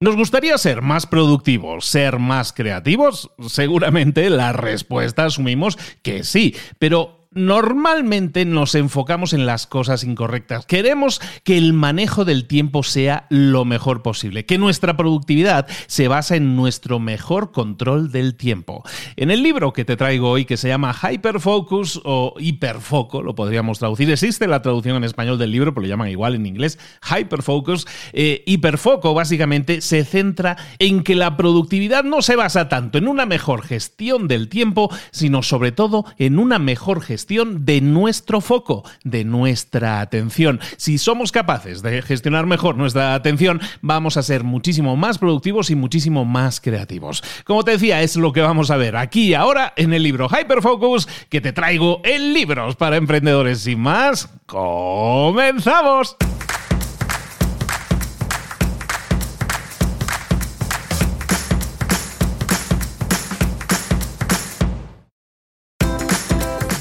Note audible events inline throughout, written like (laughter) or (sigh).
¿Nos gustaría ser más productivos, ser más creativos? Seguramente la respuesta asumimos que sí, pero normalmente nos enfocamos en las cosas incorrectas. Queremos que el manejo del tiempo sea lo mejor posible, que nuestra productividad se basa en nuestro mejor control del tiempo. En el libro que te traigo hoy, que se llama Hyperfocus o Hiperfoco, lo podríamos traducir, existe la traducción en español del libro, pero lo llaman igual en inglés, Hyperfocus. Eh, hiperfoco básicamente se centra en que la productividad no se basa tanto en una mejor gestión del tiempo, sino sobre todo en una mejor gestión de nuestro foco, de nuestra atención. Si somos capaces de gestionar mejor nuestra atención, vamos a ser muchísimo más productivos y muchísimo más creativos. Como te decía, es lo que vamos a ver aquí ahora en el libro Hyperfocus que te traigo en libros para emprendedores. Sin más, comenzamos.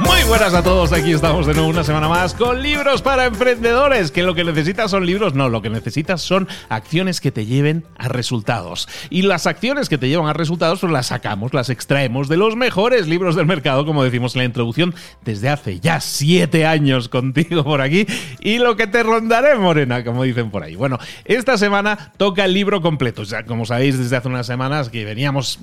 Muy buenas a todos, aquí estamos de nuevo una semana más con libros para emprendedores, que lo que necesitas son libros, no, lo que necesitas son acciones que te lleven a resultados. Y las acciones que te llevan a resultados, pues las sacamos, las extraemos de los mejores libros del mercado, como decimos en la introducción, desde hace ya siete años contigo por aquí, y lo que te rondaré, Morena, como dicen por ahí. Bueno, esta semana toca el libro completo, ya como sabéis desde hace unas semanas que veníamos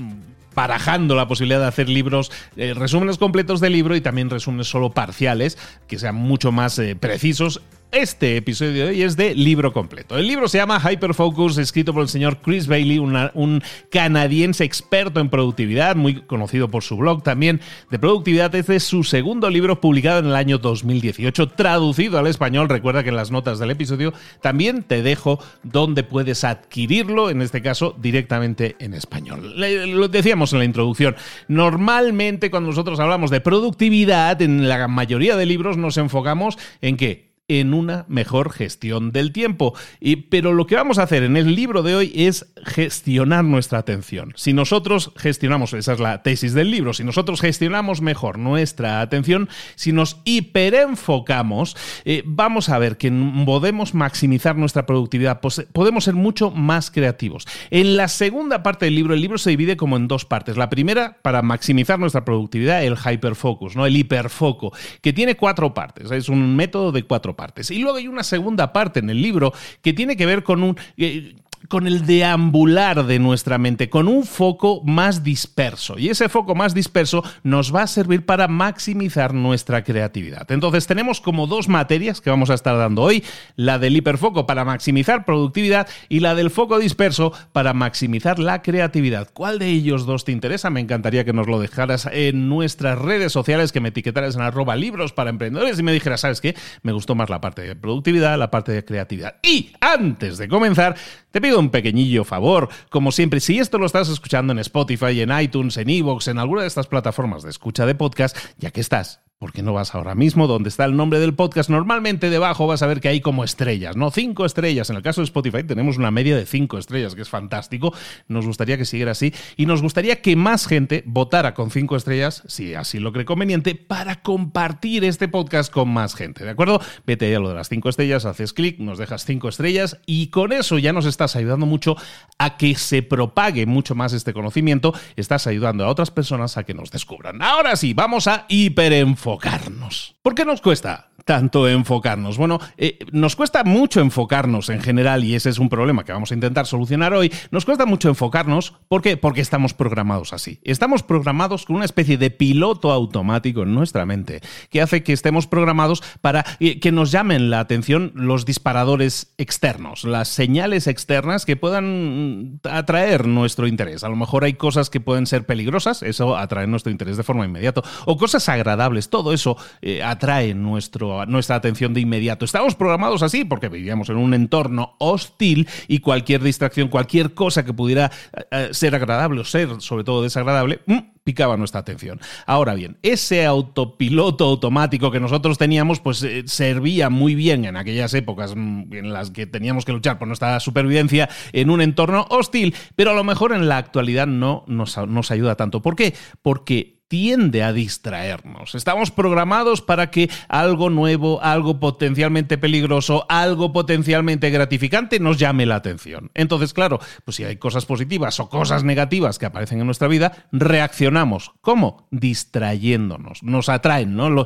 barajando la posibilidad de hacer libros, eh, resúmenes completos de libro y también resúmenes solo parciales, que sean mucho más eh, precisos este episodio de hoy es de libro completo. El libro se llama Hyperfocus, escrito por el señor Chris Bailey, un canadiense experto en productividad, muy conocido por su blog también de productividad. Este es su segundo libro publicado en el año 2018, traducido al español. Recuerda que en las notas del episodio también te dejo donde puedes adquirirlo, en este caso directamente en español. Lo decíamos en la introducción, normalmente cuando nosotros hablamos de productividad, en la mayoría de libros nos enfocamos en que en una mejor gestión del tiempo. Y, pero lo que vamos a hacer en el libro de hoy es gestionar nuestra atención. Si nosotros gestionamos, esa es la tesis del libro, si nosotros gestionamos mejor nuestra atención, si nos hiperenfocamos, eh, vamos a ver que podemos maximizar nuestra productividad, podemos ser mucho más creativos. En la segunda parte del libro, el libro se divide como en dos partes. La primera, para maximizar nuestra productividad, el hyperfocus, ¿no? el hiperfoco, que tiene cuatro partes. Es un método de cuatro Y luego hay una segunda parte en el libro que tiene que ver con un... Eh, con el deambular de nuestra mente, con un foco más disperso. Y ese foco más disperso nos va a servir para maximizar nuestra creatividad. Entonces tenemos como dos materias que vamos a estar dando hoy, la del hiperfoco para maximizar productividad y la del foco disperso para maximizar la creatividad. ¿Cuál de ellos dos te interesa? Me encantaría que nos lo dejaras en nuestras redes sociales, que me etiquetaras en arroba libros para emprendedores y me dijeras, ¿sabes qué? Me gustó más la parte de productividad, la parte de creatividad. Y antes de comenzar, te pido un pequeñillo favor, como siempre, si esto lo estás escuchando en Spotify, en iTunes, en Evox, en alguna de estas plataformas de escucha de podcast, ya que estás ¿Por qué no vas ahora mismo donde está el nombre del podcast? Normalmente debajo vas a ver que hay como estrellas, ¿no? Cinco estrellas. En el caso de Spotify tenemos una media de cinco estrellas, que es fantástico. Nos gustaría que siguiera así. Y nos gustaría que más gente votara con cinco estrellas, si así lo cree conveniente, para compartir este podcast con más gente, ¿de acuerdo? Vete a lo de las cinco estrellas, haces clic, nos dejas cinco estrellas y con eso ya nos estás ayudando mucho a que se propague mucho más este conocimiento. Estás ayudando a otras personas a que nos descubran. Ahora sí, vamos a hiperenfocar enfocarnos. ¿Por qué nos cuesta? tanto enfocarnos? Bueno, eh, nos cuesta mucho enfocarnos en general y ese es un problema que vamos a intentar solucionar hoy. Nos cuesta mucho enfocarnos ¿por qué? porque estamos programados así. Estamos programados con una especie de piloto automático en nuestra mente que hace que estemos programados para eh, que nos llamen la atención los disparadores externos, las señales externas que puedan atraer nuestro interés. A lo mejor hay cosas que pueden ser peligrosas, eso atrae nuestro interés de forma inmediata, o cosas agradables, todo eso eh, atrae nuestra atención de inmediato. Estamos programados así porque vivíamos en un entorno hostil y cualquier distracción, cualquier cosa que pudiera eh, eh, ser agradable o ser sobre todo desagradable, mm, picaba nuestra atención. Ahora bien, ese autopiloto automático que nosotros teníamos, pues servía muy bien en aquellas épocas mm, en las que teníamos que luchar por nuestra supervivencia en un entorno hostil, pero a lo mejor en la actualidad no nos, nos ayuda tanto. ¿Por qué? Porque tiende a distraernos. Estamos programados para que algo nuevo, algo potencialmente peligroso, algo potencialmente gratificante nos llame la atención. Entonces, claro, pues si hay cosas positivas o cosas negativas que aparecen en nuestra vida, reaccionamos. ¿Cómo? Distrayéndonos. Nos atraen, ¿no?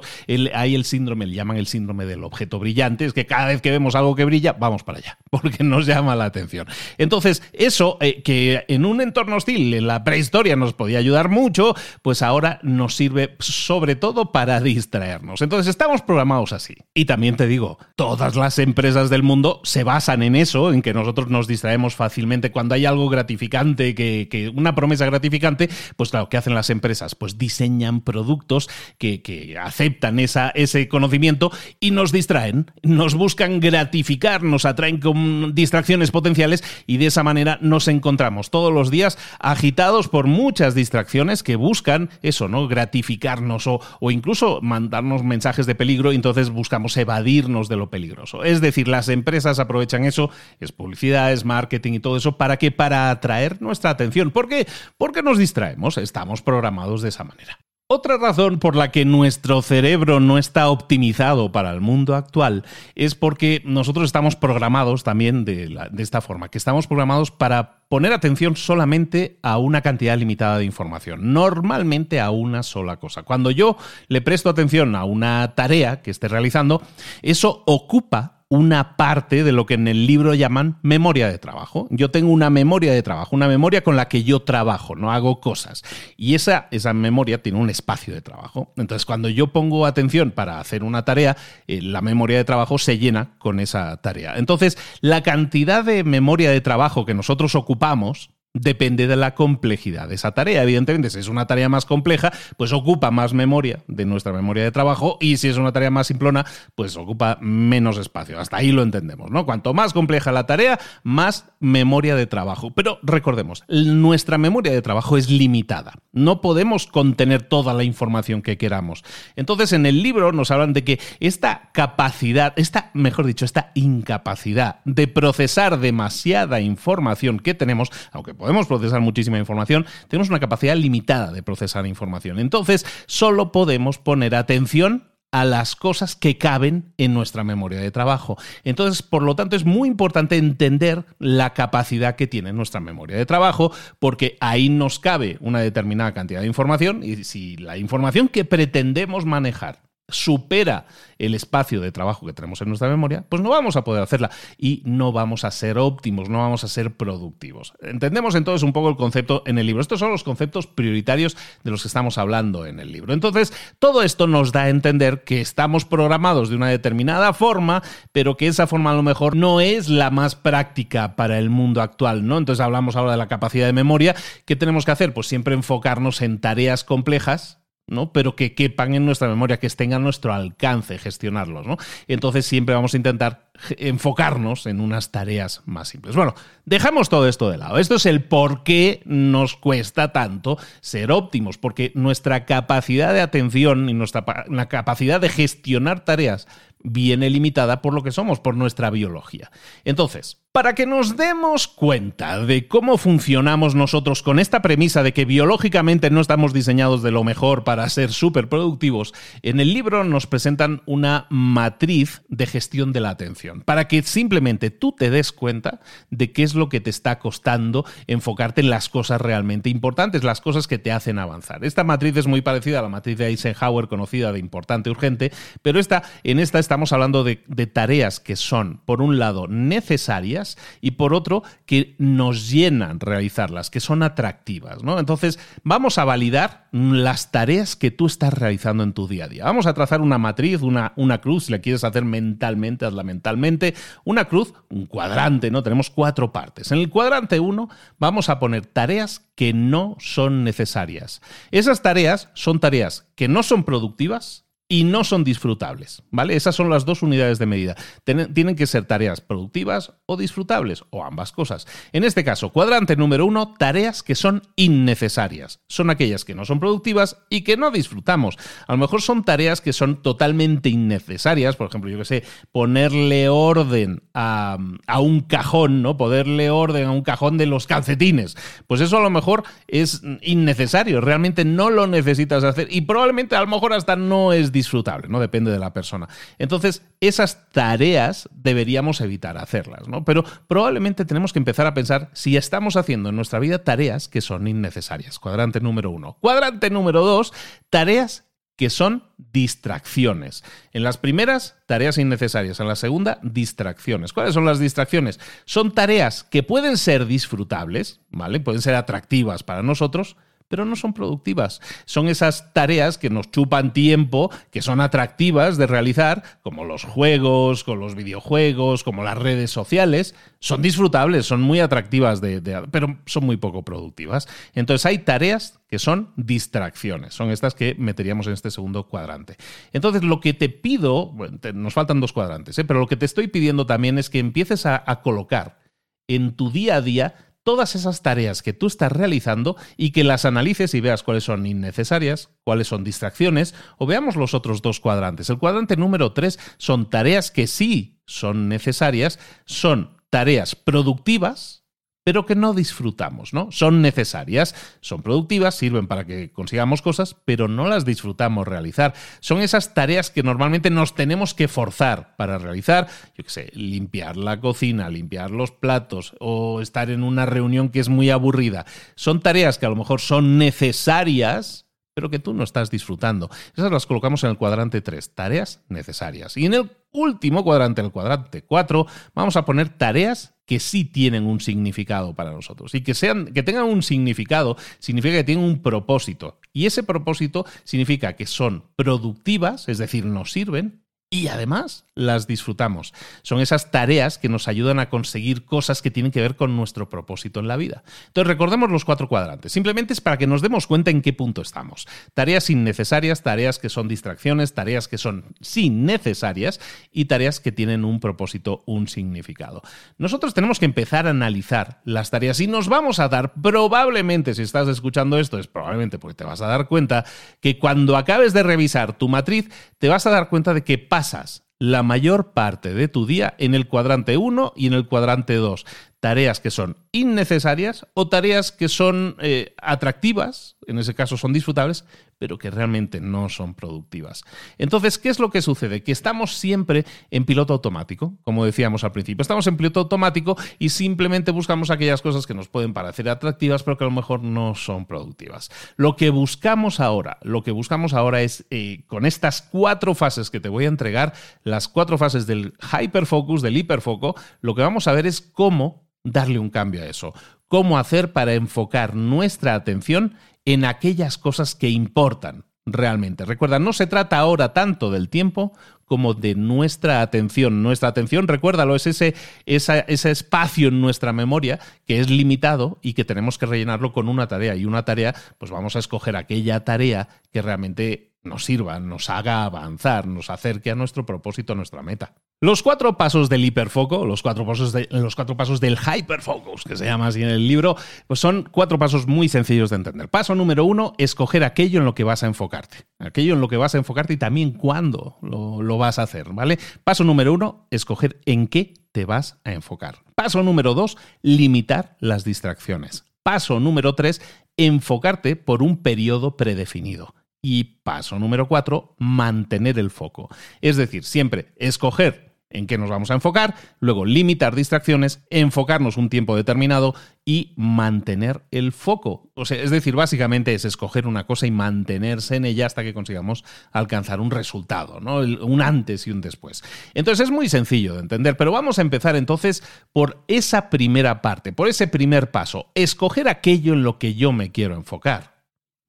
hay el síndrome, le llaman el síndrome del objeto brillante, es que cada vez que vemos algo que brilla, vamos para allá, (laughs) porque nos llama la atención. Entonces, eso eh, que en un entorno hostil, en la prehistoria, nos podía ayudar mucho, pues ahora nos sirve sobre todo para distraernos. Entonces estamos programados así. Y también te digo, todas las empresas del mundo se basan en eso, en que nosotros nos distraemos fácilmente cuando hay algo gratificante, que, una promesa gratificante, pues claro, ¿qué hacen las empresas? Pues diseñan productos que, que aceptan esa, ese conocimiento y nos distraen, nos buscan gratificar, nos atraen con distracciones potenciales y de esa manera nos encontramos todos los días agitados por muchas distracciones que buscan eso ¿no? Gratificarnos o, o incluso mandarnos mensajes de peligro y entonces buscamos evadirnos de lo peligroso. Es decir, las empresas aprovechan eso, es publicidad, es marketing y todo eso, ¿para qué? Para atraer nuestra atención. ¿Por qué? Porque nos distraemos, estamos programados de esa manera. Otra razón por la que nuestro cerebro no está optimizado para el mundo actual es porque nosotros estamos programados también de, esta forma, que estamos programados para poner atención solamente a una cantidad limitada de información, normalmente a una sola cosa. Cuando yo le presto atención a una tarea que esté realizando, eso ocupa una parte de lo que en el libro llaman memoria de trabajo. Yo tengo una memoria de trabajo, una memoria con la que yo trabajo, no hago cosas. Y esa, esa memoria tiene un espacio de trabajo. Entonces, cuando yo pongo atención para hacer una tarea, eh, la memoria de trabajo se llena con esa tarea. Entonces, la cantidad de memoria de trabajo que nosotros ocupamos rompamos depende de la complejidad de esa tarea. Evidentemente, si es una tarea más compleja, pues ocupa más memoria de nuestra memoria de trabajo y si es una tarea más simplona, pues ocupa menos espacio. Hasta ahí lo entendemos, ¿no? Cuanto más compleja la tarea, más memoria de trabajo. Pero recordemos, nuestra memoria de trabajo es limitada. No podemos contener toda la información que queramos. Entonces, en el libro nos hablan de que esta capacidad, esta, mejor dicho, esta incapacidad de procesar demasiada información que tenemos, aunque podemos procesar muchísima información, tenemos una capacidad limitada de procesar información. Entonces, solo podemos poner atención a las cosas que caben en nuestra memoria de trabajo. Entonces, por lo tanto, es muy importante entender la capacidad que tiene nuestra memoria de trabajo, porque ahí nos cabe una determinada cantidad de información y si la información que pretendemos manejar supera el espacio de trabajo que tenemos en nuestra memoria, pues no vamos a poder hacerla y no vamos a ser óptimos, no vamos a ser productivos. Entendemos entonces un poco el concepto en el libro. Estos son los conceptos prioritarios de los que estamos hablando en el libro. Entonces, todo esto nos da a entender que estamos programados de una determinada forma, pero que esa forma a lo mejor no es la más práctica para el mundo actual, ¿no? Entonces hablamos ahora de la capacidad de memoria. ¿Qué tenemos que hacer? Pues siempre enfocarnos en tareas complejas ¿no? Pero que quepan en nuestra memoria, que estén a nuestro alcance gestionarlos, ¿no? Entonces siempre vamos a intentar enfocarnos en unas tareas más simples. Bueno, dejamos todo esto de lado. Esto es el por qué nos cuesta tanto ser óptimos, porque nuestra capacidad de atención y nuestra capacidad de gestionar tareas viene limitada por lo que somos, por nuestra biología. Entonces, Para que nos demos cuenta de cómo funcionamos nosotros con esta premisa de que biológicamente no estamos diseñados de lo mejor para ser súper productivos, en el libro nos presentan una matriz de gestión de la atención, para que simplemente tú te des cuenta de qué es lo que te está costando enfocarte en las cosas realmente importantes, las cosas que te hacen avanzar. Esta matriz es muy parecida a la matriz de Eisenhower conocida de importante urgente, pero esta, en esta estamos hablando de, de tareas que son, por un lado, necesarias, y por otro que nos llenan realizarlas, que son atractivas. ¿no? Entonces, vamos a validar las tareas que tú estás realizando en tu día a día. Vamos a trazar una matriz, una, una cruz, si la quieres hacer mentalmente, hazla mentalmente. Una cruz, un cuadrante, ¿no? Tenemos cuatro partes. En el cuadrante 1 vamos a poner tareas que no son necesarias. Esas tareas son tareas que no son productivas, y no son disfrutables, ¿vale? Esas son las dos unidades de medida. Tienen que ser tareas productivas o disfrutables, o ambas cosas. En este caso, cuadrante número uno, tareas que son innecesarias. Son aquellas que no son productivas y que no disfrutamos. A lo mejor son tareas que son totalmente innecesarias, por ejemplo, yo que sé, ponerle orden a, a un cajón, ¿no? Ponerle orden a un cajón de los calcetines. Pues eso a lo mejor es innecesario, realmente no lo necesitas hacer y probablemente a lo mejor hasta no es disfrutable, ¿no? Depende de la persona. Entonces, esas tareas deberíamos evitar hacerlas, ¿no? Pero probablemente tenemos que empezar a pensar si estamos haciendo en nuestra vida tareas que son innecesarias. Cuadrante número uno. Cuadrante número dos, tareas que son distracciones. En las primeras, tareas innecesarias. En la segunda, distracciones. ¿Cuáles son las distracciones? Son tareas que pueden ser disfrutables, ¿vale? Pueden ser atractivas para nosotros, pero no son productivas. Son esas tareas que nos chupan tiempo, que son atractivas de realizar, como los juegos, con los videojuegos, como las redes sociales. Son disfrutables, son muy atractivas, de, pero son muy poco productivas. Entonces hay tareas que son distracciones. Son estas que meteríamos en este segundo cuadrante. Entonces lo que te pido, nos faltan dos cuadrantes, ¿eh? pero lo que te estoy pidiendo también es que empieces a colocar en tu día a día todas esas tareas que tú estás realizando y que las analices y veas cuáles son innecesarias, cuáles son distracciones, o veamos los otros dos cuadrantes. El cuadrante número tres son tareas que sí son necesarias, son tareas productivas, pero que no disfrutamos, ¿no? Son necesarias, son productivas, sirven para que consigamos cosas, pero no las disfrutamos realizar. Son esas tareas que normalmente nos tenemos que forzar para realizar, yo qué sé, limpiar la cocina, limpiar los platos o estar en una reunión que es muy aburrida. Son tareas que a lo mejor son necesarias, pero que tú no estás disfrutando. Esas las colocamos en el cuadrante 3, tareas necesarias. Y en el último cuadrante, el cuadrante 4, vamos a poner tareas que sí tienen un significado para nosotros. Y que, sean, que tengan un significado significa que tienen un propósito. Y ese propósito significa que son productivas, es decir, nos sirven, y además las disfrutamos. Son esas tareas que nos ayudan a conseguir cosas que tienen que ver con nuestro propósito en la vida. Entonces recordemos los cuatro cuadrantes. Simplemente es para que nos demos cuenta en qué punto estamos. Tareas innecesarias, tareas que son distracciones, tareas que son sin necesarias y tareas que tienen un propósito, un significado. Nosotros tenemos que empezar a analizar las tareas y nos vamos a dar, probablemente si estás escuchando esto, es probablemente porque te vas a dar cuenta que cuando acabes de revisar tu matriz, te vas a dar cuenta de que pasas la mayor parte de tu día en el cuadrante 1 y en el cuadrante 2 tareas que son innecesarias o tareas que son eh, atractivas, en ese caso son disfrutables, pero que realmente no son productivas. Entonces, ¿qué es lo que sucede? Que estamos siempre en piloto automático, como decíamos al principio. Estamos en piloto automático y simplemente buscamos aquellas cosas que nos pueden parecer atractivas, pero que a lo mejor no son productivas. Lo que buscamos ahora, lo que buscamos ahora es, eh, con estas cuatro fases que te voy a entregar, las cuatro fases del hyperfocus, del hiperfoco, lo que vamos a ver es cómo darle un cambio a eso. ¿Cómo hacer para enfocar nuestra atención en aquellas cosas que importan realmente? Recuerda, no se trata ahora tanto del tiempo como de nuestra atención. Nuestra atención, recuérdalo, es ese, ese espacio en nuestra memoria que es limitado y que tenemos que rellenarlo con una tarea. Y una tarea, pues vamos a escoger aquella tarea que realmente nos sirva, nos haga avanzar, nos acerque a nuestro propósito, a nuestra meta. Los cuatro pasos del hiperfoco, los cuatro pasos, de, los cuatro pasos del hyperfocus, que se llama así en el libro, pues son cuatro pasos muy sencillos de entender. Paso número uno, escoger aquello en lo que vas a enfocarte. Aquello en lo que vas a enfocarte y también cuándo lo, lo vas a hacer, ¿vale? Paso número uno, escoger en qué te vas a enfocar. Paso número dos, limitar las distracciones. Paso número tres, enfocarte por un periodo predefinido. Y paso número cuatro, mantener el foco. Es decir, siempre escoger en qué nos vamos a enfocar, luego limitar distracciones, enfocarnos un tiempo determinado y mantener el foco. O sea, es decir, básicamente es escoger una cosa y mantenerse en ella hasta que consigamos alcanzar un resultado, ¿no? un antes y un después. Entonces es muy sencillo de entender, pero vamos a empezar entonces por esa primera parte, por ese primer paso, escoger aquello en lo que yo me quiero enfocar.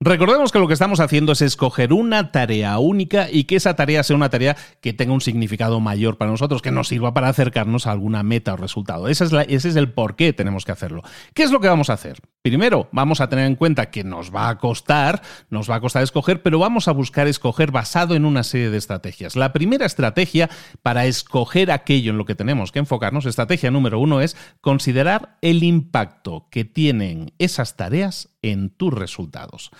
Recordemos que lo que estamos haciendo es escoger una tarea única y que esa tarea sea una tarea que tenga un significado mayor para nosotros, que nos sirva para acercarnos a alguna meta o resultado. Ese es, ese es el por qué tenemos que hacerlo. ¿Qué es lo que vamos a hacer? Primero, vamos a tener en cuenta que nos va a costar, nos va a costar escoger, pero vamos a buscar escoger basado en una serie de estrategias. La primera estrategia para escoger aquello en lo que tenemos que enfocarnos, estrategia número uno, es considerar el impacto que tienen esas tareas en tus resultados.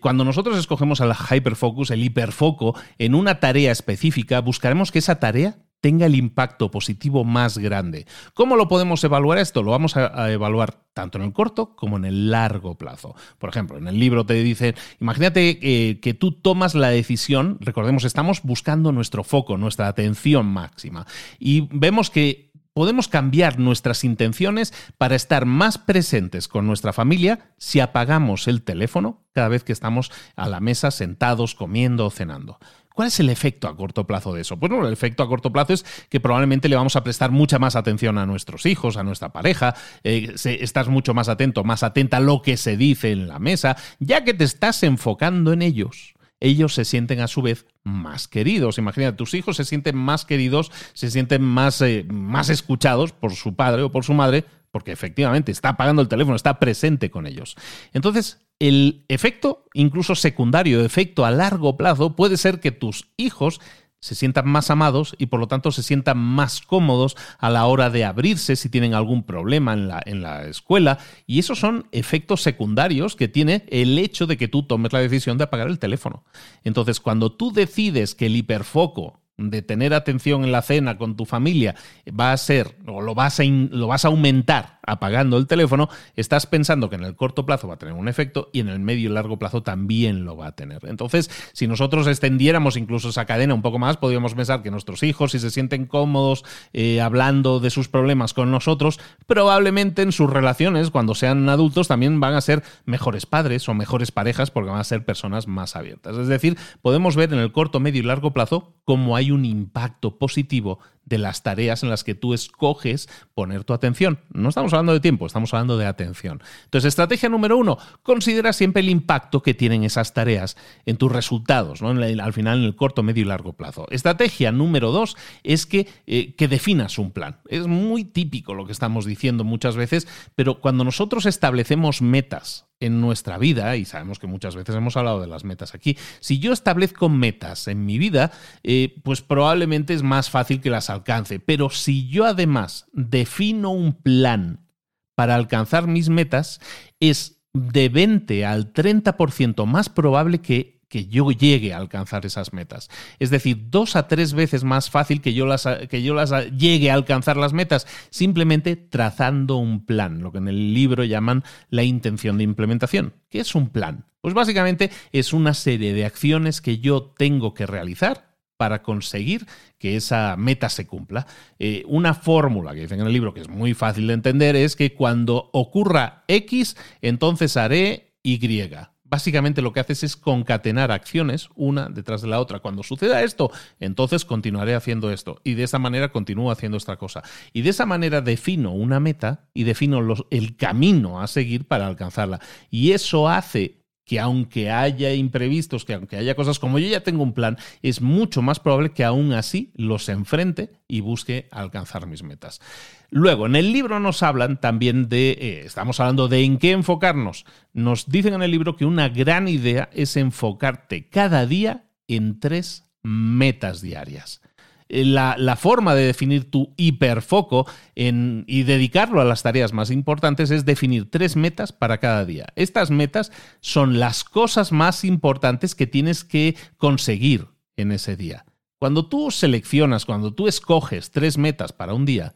cuando nosotros escogemos al hyperfocus, el hiperfoco, en una tarea específica, buscaremos que esa tarea tenga el impacto positivo más grande. ¿Cómo lo podemos evaluar esto? Lo vamos a, evaluar tanto en el corto como en el largo plazo. Por ejemplo, en el libro te dice, imagínate eh, que tú tomas la decisión, recordemos, estamos buscando nuestro foco, nuestra atención máxima, y vemos que podemos cambiar nuestras intenciones para estar más presentes con nuestra familia si apagamos el teléfono cada vez que estamos a la mesa sentados, comiendo o cenando. ¿Cuál es el efecto a corto plazo de eso? Pues bueno, el efecto a corto plazo es que probablemente le vamos a prestar mucha más atención a nuestros hijos, a nuestra pareja, eh, estás mucho más atento, más atenta a lo que se dice en la mesa, ya que te estás enfocando en ellos ellos se sienten a su vez más queridos. Imagínate, tus hijos se sienten más queridos, se sienten más, eh, más escuchados por su padre o por su madre, porque efectivamente está pagando el teléfono, está presente con ellos. Entonces, el efecto, incluso secundario, efecto a largo plazo, puede ser que tus hijos se sientan más amados y por lo tanto se sientan más cómodos a la hora de abrirse si tienen algún problema en la, en la escuela. Y esos son efectos secundarios que tiene el hecho de que tú tomes la decisión de apagar el teléfono. Entonces, cuando tú decides que el hiperfoco de tener atención en la cena con tu familia va a ser o lo vas a, lo vas a aumentar apagando el teléfono, estás pensando que en el corto plazo va a tener un efecto y en el medio y largo plazo también lo va a tener. Entonces, si nosotros extendiéramos incluso esa cadena un poco más, podríamos pensar que nuestros hijos, si se sienten cómodos eh, hablando de sus problemas con nosotros, probablemente en sus relaciones, cuando sean adultos, también van a ser mejores padres o mejores parejas porque van a ser personas más abiertas. Es decir, podemos ver en el corto, medio y largo plazo cómo hay un impacto positivo de las tareas en las que tú escoges poner tu atención. No estamos hablando de tiempo, estamos hablando de atención. Entonces, estrategia número uno, considera siempre el impacto que tienen esas tareas en tus resultados, ¿no? al final en el corto, medio y largo plazo. Estrategia número dos es que, eh, que definas un plan. Es muy típico lo que estamos diciendo muchas veces, pero cuando nosotros establecemos metas en nuestra vida, y sabemos que muchas veces hemos hablado de las metas aquí, si yo establezco metas en mi vida, eh, pues probablemente es más fácil que las alcance. Pero si yo además defino un plan para alcanzar mis metas, es de 20 al 30% más probable que que yo llegue a alcanzar esas metas. Es decir, dos a tres veces más fácil que yo las, que yo las llegue a alcanzar las metas, simplemente trazando un plan, lo que en el libro llaman la intención de implementación. ¿Qué es un plan? Pues básicamente es una serie de acciones que yo tengo que realizar para conseguir que esa meta se cumpla. Eh, una fórmula que dicen en el libro que es muy fácil de entender es que cuando ocurra X, entonces haré Y básicamente lo que haces es concatenar acciones una detrás de la otra. Cuando suceda esto, entonces continuaré haciendo esto y de esa manera continúo haciendo esta cosa. Y de esa manera defino una meta y defino el camino a seguir para alcanzarla. Y eso hace que aunque haya imprevistos, que aunque haya cosas como yo ya tengo un plan, es mucho más probable que aún así los enfrente y busque alcanzar mis metas. Luego, en el libro nos hablan también de, eh, estamos hablando de en qué enfocarnos. Nos dicen en el libro que una gran idea es enfocarte cada día en tres metas diarias. Eh, la, forma de definir tu hiperfoco y dedicarlo a las tareas más importantes es definir tres metas para cada día. Estas metas son las cosas más importantes que tienes que conseguir en ese día. Cuando tú seleccionas, cuando tú escoges tres metas para un día,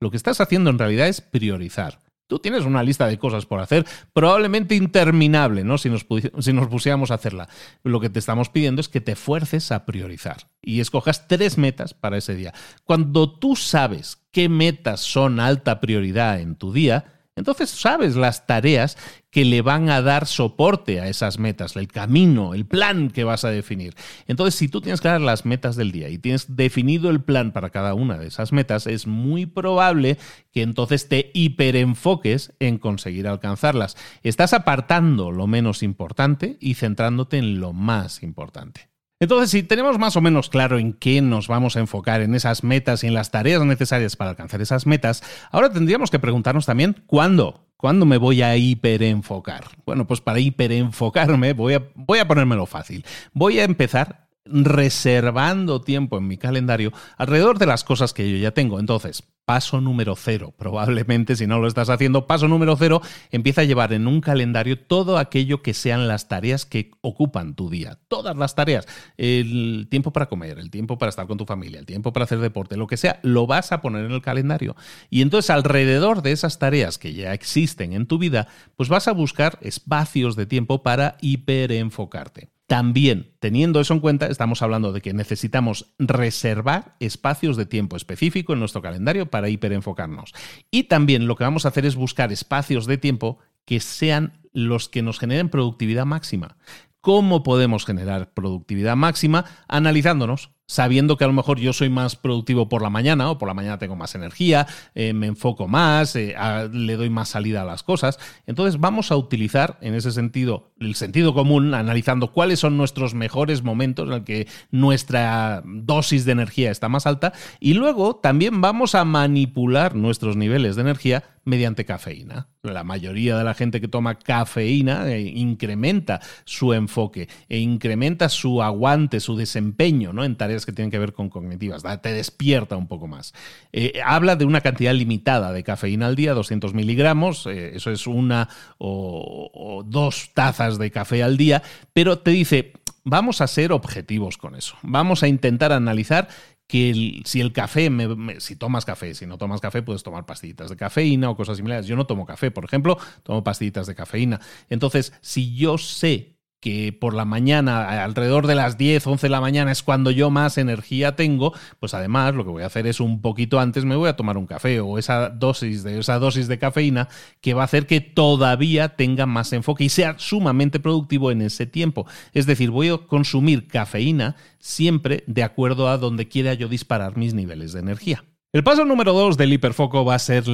lo que estás haciendo en realidad es priorizar. Tú tienes una lista de cosas por hacer, probablemente interminable, ¿no? Si nos, si nos pusiéramos a hacerla. Lo que te estamos pidiendo es que te fuerces a priorizar y escojas tres metas para ese día. Cuando tú sabes qué metas son alta prioridad en tu día, entonces sabes las tareas que le van a dar soporte a esas metas, el camino, el plan que vas a definir. Entonces, si tú tienes claras las metas del día y tienes definido el plan para cada una de esas metas, es muy probable que entonces te hiperenfoques en conseguir alcanzarlas. Estás apartando lo menos importante y centrándote en lo más importante. Entonces, si tenemos más o menos claro en qué nos vamos a enfocar en esas metas y en las tareas necesarias para alcanzar esas metas, ahora tendríamos que preguntarnos también cuándo. ¿Cuándo me voy a hiperenfocar? Bueno, pues para hiperenfocarme voy a, voy a ponérmelo fácil. Voy a empezar reservando tiempo en mi calendario alrededor de las cosas que yo ya tengo. Entonces, paso número cero, probablemente si no lo estás haciendo, paso número cero, empieza a llevar en un calendario todo aquello que sean las tareas que ocupan tu día. Todas las tareas. El tiempo para comer, el tiempo para estar con tu familia, el tiempo para hacer deporte, lo que sea, lo vas a poner en el calendario. Y entonces alrededor de esas tareas que ya existen en tu vida, pues vas a buscar espacios de tiempo para hiperenfocarte. También, teniendo eso en cuenta, estamos hablando de que necesitamos reservar espacios de tiempo específico en nuestro calendario para hiperenfocarnos. Y también lo que vamos a hacer es buscar espacios de tiempo que sean los que nos generen productividad máxima. ¿Cómo podemos generar productividad máxima? Analizándonos sabiendo que a lo mejor yo soy más productivo por la mañana o por la mañana tengo más energía, eh, me enfoco más, eh, le doy más salida a las cosas. Entonces vamos a utilizar en ese sentido el sentido común, analizando cuáles son nuestros mejores momentos en el que nuestra dosis de energía está más alta y luego también vamos a manipular nuestros niveles de energía mediante cafeína. La mayoría de la gente que toma cafeína eh, incrementa su enfoque e incrementa su aguante, su desempeño ¿no? en tareas que tienen que ver con cognitivas, te despierta un poco más. Eh, habla de una cantidad limitada de cafeína al día, 200 miligramos, eh, eso es una o, dos tazas de café al día, pero te dice, vamos a ser objetivos con eso, vamos a intentar analizar que si el café, si tomas café, si no tomas café, puedes tomar pastillitas de cafeína o cosas similares. Yo no tomo café, por ejemplo, tomo pastillitas de cafeína. Entonces, si yo sé que por la mañana, alrededor de las 10, 11 de la mañana es cuando yo más energía tengo, pues además lo que voy a hacer es un poquito antes me voy a tomar un café o esa dosis de esa dosis de cafeína que va a hacer que todavía tenga más enfoque y sea sumamente productivo en ese tiempo. Es decir, voy a consumir cafeína siempre de acuerdo a donde quiera yo disparar mis niveles de energía. El paso número dos del hiperfoco va a ser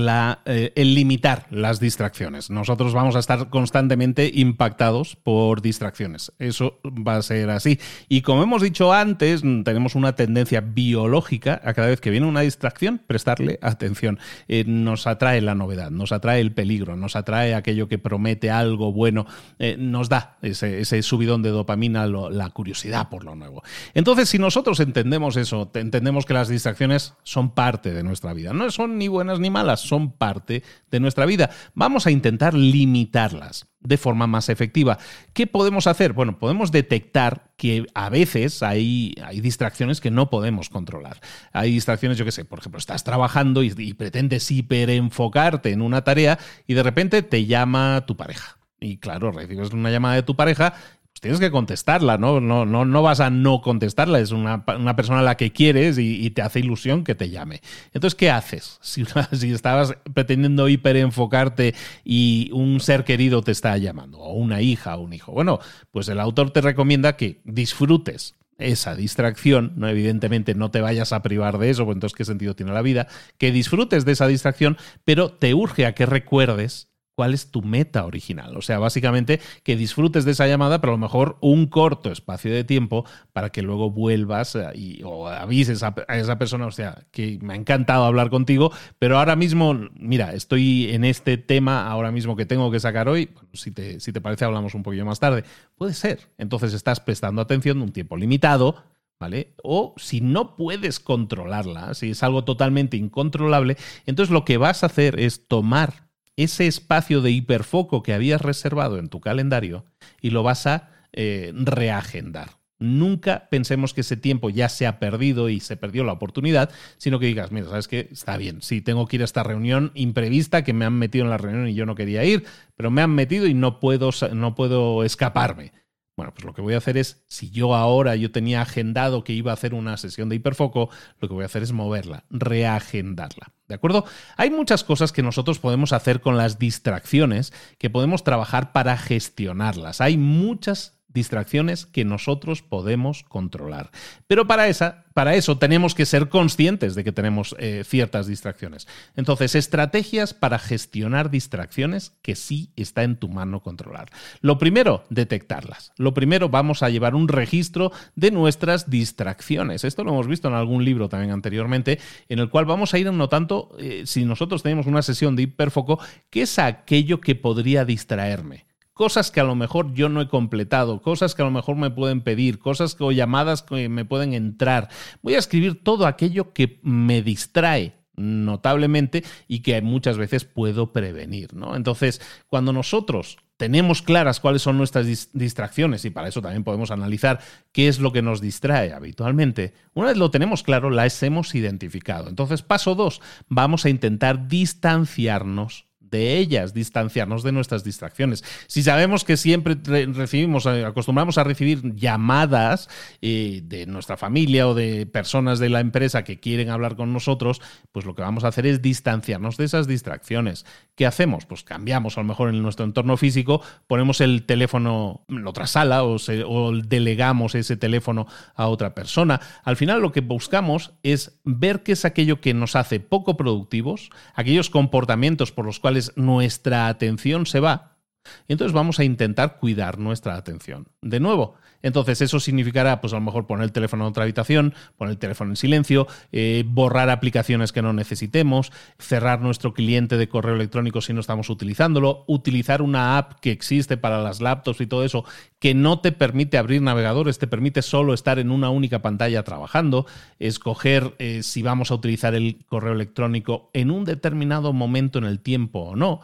eh, el limitar las distracciones. Nosotros vamos a estar constantemente impactados por distracciones. Eso va a ser así. Y como hemos dicho antes, tenemos una tendencia biológica a cada vez que viene una distracción, prestarle atención. Eh, nos atrae la novedad, nos atrae el peligro, nos atrae aquello que promete algo bueno, eh, nos da ese, subidón de dopamina, la curiosidad por lo nuevo. Entonces, si nosotros entendemos eso, entendemos que las distracciones son parte de nuestra vida. No son ni buenas ni malas, son parte de nuestra vida. Vamos a intentar limitarlas de forma más efectiva. ¿Qué podemos hacer? Bueno, podemos detectar que a veces hay, hay distracciones que no podemos controlar. Hay distracciones, yo qué sé, por ejemplo, estás trabajando y, y pretendes hiperenfocarte en una tarea y de repente te llama tu pareja. Y claro, recibes una llamada de tu pareja pues tienes que contestarla, ¿no? No, no, no vas a no contestarla, es una, persona a la que quieres y, te hace ilusión que te llame. Entonces, ¿qué haces? (laughs) Si, si estabas pretendiendo hiperenfocarte y un ser querido te está llamando, o una hija o un hijo, bueno, pues el autor te recomienda que disfrutes esa distracción, ¿no? evidentemente no te vayas a privar de eso, pues entonces qué sentido tiene la vida, que disfrutes de esa distracción, pero te urge a que recuerdes cuál es tu meta original. O sea, básicamente que disfrutes de esa llamada, pero a lo mejor un corto espacio de tiempo para que luego vuelvas eh, y, o avises a, esa persona, o sea, que me ha encantado hablar contigo, pero ahora mismo, mira, estoy en este tema ahora mismo que tengo que sacar hoy, si, te, si te parece hablamos un poquillo más tarde. Puede ser. Entonces estás prestando atención un tiempo limitado, ¿Vale? O si no puedes controlarla, si es algo totalmente incontrolable, entonces lo que vas a hacer es tomar ese espacio de hiperfoco que habías reservado en tu calendario y lo vas a eh, reagendar. Nunca pensemos que ese tiempo ya se ha perdido y se perdió la oportunidad, sino que digas, mira, sabes que está bien, sí, tengo que ir a esta reunión imprevista que me han metido en la reunión y yo no quería ir, pero me han metido y no puedo, no puedo escaparme. Bueno, pues lo que voy a hacer es, si yo ahora yo tenía agendado que iba a hacer una sesión de hiperfoco, lo que voy a hacer es moverla, reagendarla. ¿De acuerdo? Hay muchas cosas que nosotros podemos hacer con las distracciones, que podemos trabajar para gestionarlas. Hay muchas distracciones que nosotros podemos controlar. Pero para, esa, para eso tenemos que ser conscientes de que tenemos eh, ciertas distracciones. Entonces, estrategias para gestionar distracciones que sí está en tu mano controlar. Lo primero, detectarlas. Lo primero, vamos a llevar un registro de nuestras distracciones. Esto lo hemos visto en algún libro también anteriormente, en el cual vamos a ir notando, eh, si nosotros tenemos una sesión de hiperfoco, qué es aquello que podría distraerme cosas que a lo mejor yo no he completado, cosas que a lo mejor me pueden pedir, cosas o llamadas que me pueden entrar. Voy a escribir todo aquello que me distrae notablemente y que muchas veces puedo prevenir, ¿no? Entonces, cuando nosotros tenemos claras cuáles son nuestras distracciones y para eso también podemos analizar qué es lo que nos distrae habitualmente. Una vez lo tenemos claro, las hemos identificado. Entonces, paso dos, vamos a intentar distanciarnos de ellas, distanciarnos de nuestras distracciones. Si sabemos que siempre recibimos, eh, acostumbramos a recibir llamadas eh, de nuestra familia o de personas de la empresa que quieren hablar con nosotros, pues lo que vamos a hacer es distanciarnos de esas distracciones. ¿Qué hacemos? Pues cambiamos a lo mejor en nuestro entorno físico, ponemos el teléfono en otra sala o, o delegamos ese teléfono a otra persona. Al final lo que buscamos es ver qué es aquello que nos hace poco productivos, aquellos comportamientos por los nuestra atención se va. Y entonces vamos a intentar cuidar nuestra atención. De nuevo, entonces eso significará, pues a lo mejor poner el teléfono en otra habitación, poner el teléfono en silencio, eh, borrar aplicaciones que no necesitemos, cerrar nuestro cliente de correo electrónico si no estamos utilizándolo, utilizar una app que existe para las laptops y todo eso que no te permite abrir navegadores, te permite solo estar en una única pantalla trabajando, escoger eh, si vamos a utilizar el correo electrónico en un determinado momento en el tiempo o no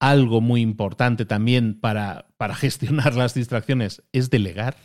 algo muy importante también para, para, gestionar las distracciones es delegar.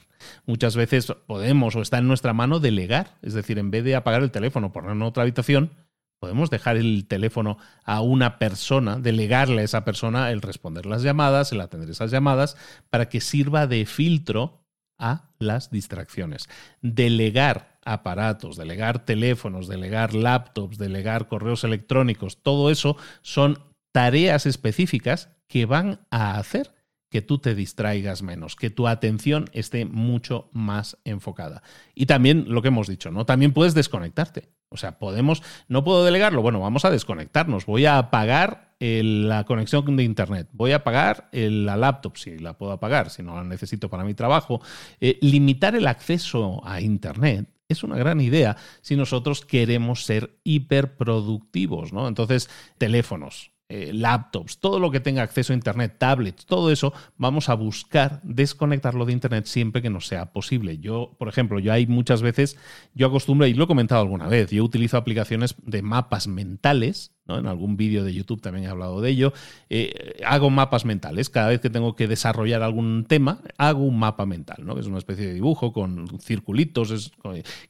Muchas veces podemos o está en nuestra mano delegar, es decir, en vez de apagar el teléfono, ponerlo en otra habitación, podemos dejar el teléfono a una persona, delegarle a esa persona el responder las llamadas, el atender esas llamadas, para que sirva de filtro a las distracciones. Delegar aparatos, delegar teléfonos, delegar laptops, delegar correos electrónicos, todo eso son tareas específicas que van a hacer que tú te distraigas menos, que tu atención esté mucho más enfocada. Y también lo que hemos dicho, ¿no? También puedes desconectarte. O sea, podemos, no puedo delegarlo, bueno, vamos a desconectarnos. Voy a apagar la conexión de Internet, voy a apagar la laptop, si la puedo apagar, si no la necesito para mi trabajo. Eh, limitar el acceso a Internet es una gran idea si nosotros queremos ser hiperproductivos, ¿no? Entonces, teléfonos, eh, laptops, todo lo que tenga acceso a Internet, tablets, todo eso, vamos a buscar desconectarlo de Internet siempre que nos sea posible. Yo, por ejemplo, yo hay muchas veces, yo acostumbro, y lo he comentado alguna vez, yo utilizo aplicaciones de mapas mentales, ¿no? En algún vídeo de YouTube también he hablado de ello. Eh, hago mapas mentales. Cada vez que tengo que desarrollar algún tema, hago un mapa mental, ¿no? Es una especie de dibujo con circulitos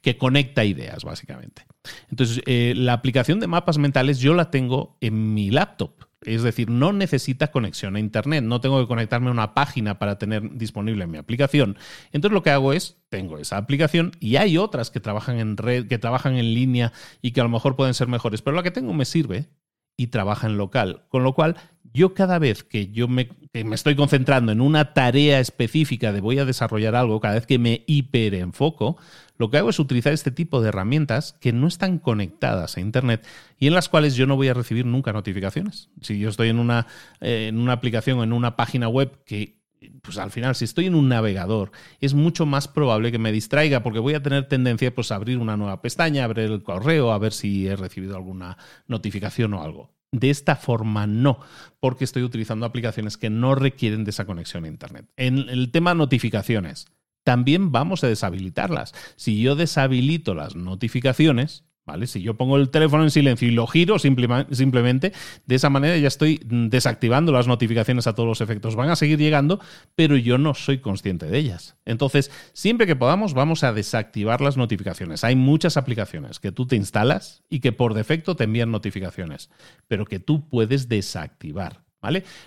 que conecta ideas, básicamente. Entonces, eh, la aplicación de mapas mentales yo la tengo en mi laptop. Es decir, no necesita conexión a Internet, no tengo que conectarme a una página para tener disponible mi aplicación. Entonces lo que hago es, tengo esa aplicación y hay otras que trabajan en red, que trabajan en línea y que a lo mejor pueden ser mejores, pero la que tengo me sirve y trabaja en local. Con lo cual, yo cada vez que yo me, me, estoy concentrando en una tarea específica de voy a desarrollar algo, cada vez que me hiperenfoco, lo que hago es utilizar este tipo de herramientas que no están conectadas a Internet y en las cuales yo no voy a recibir nunca notificaciones. Si yo estoy en una, eh, en una aplicación o en una página web que pues al final, si estoy en un navegador, es mucho más probable que me distraiga porque voy a tener tendencia pues, a abrir una nueva pestaña, abrir el correo, a ver si he recibido alguna notificación o algo. De esta forma no, porque estoy utilizando aplicaciones que no requieren de esa conexión a Internet. En el tema notificaciones, también vamos a deshabilitarlas. Si yo deshabilito las notificaciones, ¿Vale? Si yo pongo el teléfono en silencio y lo giro simplemente, de esa manera ya estoy desactivando las notificaciones a todos los efectos. Van a seguir llegando, pero yo no soy consciente de ellas. Entonces, siempre que podamos, vamos a desactivar las notificaciones. Hay muchas aplicaciones que tú te instalas y que por defecto te envían notificaciones, pero que tú puedes desactivar.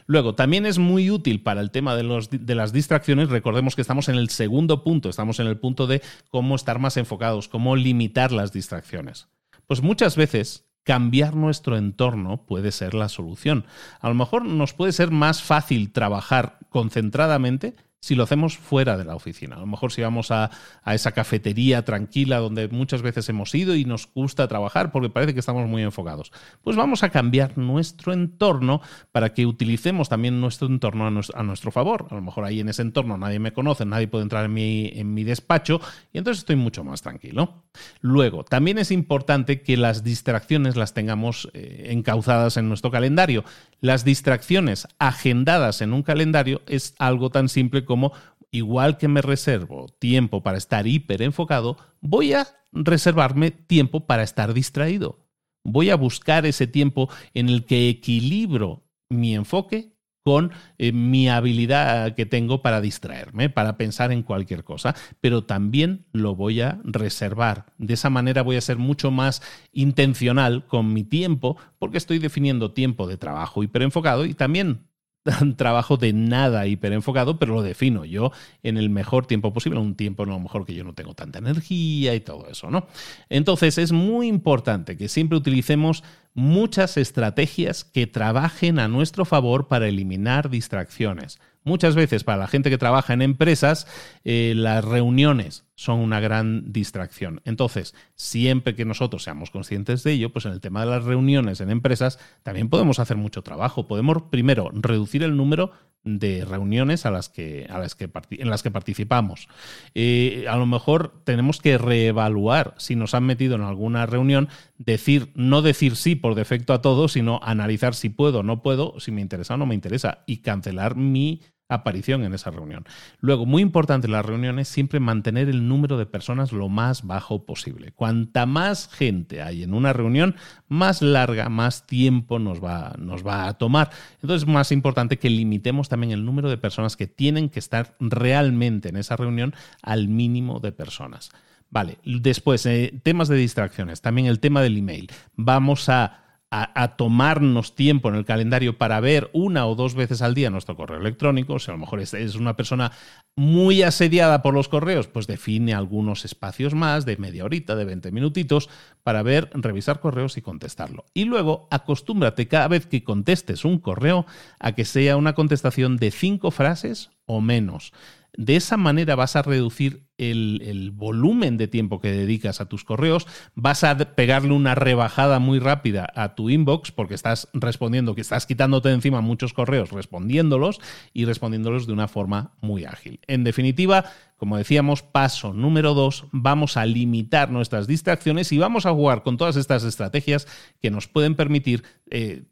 Luego, también es muy útil para el tema de, las distracciones. Recordemos que estamos en el segundo punto, estamos en el punto de cómo estar más enfocados, cómo limitar las distracciones. Pues muchas veces cambiar nuestro entorno puede ser la solución. A lo mejor nos puede ser más fácil trabajar concentradamente si lo hacemos fuera de la oficina. A lo mejor si vamos a, esa cafetería tranquila donde muchas veces hemos ido y nos gusta trabajar porque parece que estamos muy enfocados, pues vamos a cambiar nuestro entorno para que utilicemos también nuestro entorno a nuestro, favor. A lo mejor ahí en ese entorno nadie me conoce, nadie puede entrar en mi, en mi despacho y entonces estoy mucho más tranquilo. Luego, también es importante que las distracciones las tengamos eh, encauzadas en nuestro calendario. Las distracciones agendadas en un calendario es algo tan simple como igual que me reservo tiempo para estar hiper enfocado, voy a reservarme tiempo para estar distraído. Voy a buscar ese tiempo en el que equilibro mi enfoque con eh, mi habilidad que tengo para distraerme, para pensar en cualquier cosa, pero también lo voy a reservar. De esa manera voy a ser mucho más intencional con mi tiempo porque estoy definiendo tiempo de trabajo hiperenfocado y también (laughs) trabajo de nada hiperenfocado, pero lo defino yo en el mejor tiempo posible, un tiempo a lo mejor que yo no tengo tanta energía y todo eso, ¿no? Entonces es muy importante que siempre utilicemos muchas estrategias que trabajen a nuestro favor para eliminar distracciones. Muchas veces para la gente que trabaja en empresas, eh, las reuniones son una gran distracción. Entonces, siempre que nosotros seamos conscientes de ello, pues en el tema de las reuniones en empresas también podemos hacer mucho trabajo. Podemos primero reducir el número de reuniones a las que, a las que en las que participamos. Eh, a lo mejor tenemos que reevaluar si nos han metido en alguna reunión, decir, no decir sí por defecto a todo, sino analizar si puedo o no puedo, si me interesa o no me interesa, y cancelar mi aparición en esa reunión. Luego, muy importante en las reuniones, siempre mantener el número de personas lo más bajo posible. Cuanta más gente hay en una reunión, más larga, más tiempo nos va, nos va a tomar. Entonces, es más importante que limitemos también el número de personas que tienen que estar realmente en esa reunión al mínimo de personas. Vale, después, eh, temas de distracciones, también el tema del email. Vamos a a, tomarnos tiempo en el calendario para ver una o dos veces al día nuestro correo electrónico. O sea, a lo mejor es, una persona muy asediada por los correos, pues define algunos espacios más de media horita, de 20 minutitos, para ver, revisar correos y contestarlo. Y luego acostúmbrate cada vez que contestes un correo a que sea una contestación de cinco frases o menos. De esa manera vas a reducir el, volumen de tiempo que dedicas a tus correos, vas a pegarle una rebajada muy rápida a tu inbox porque estás respondiendo, que estás quitándote de encima muchos correos respondiéndolos y respondiéndolos de una forma muy ágil. En definitiva, como decíamos, paso número dos, vamos a limitar nuestras distracciones y vamos a jugar con todas estas estrategias que nos pueden permitir eh,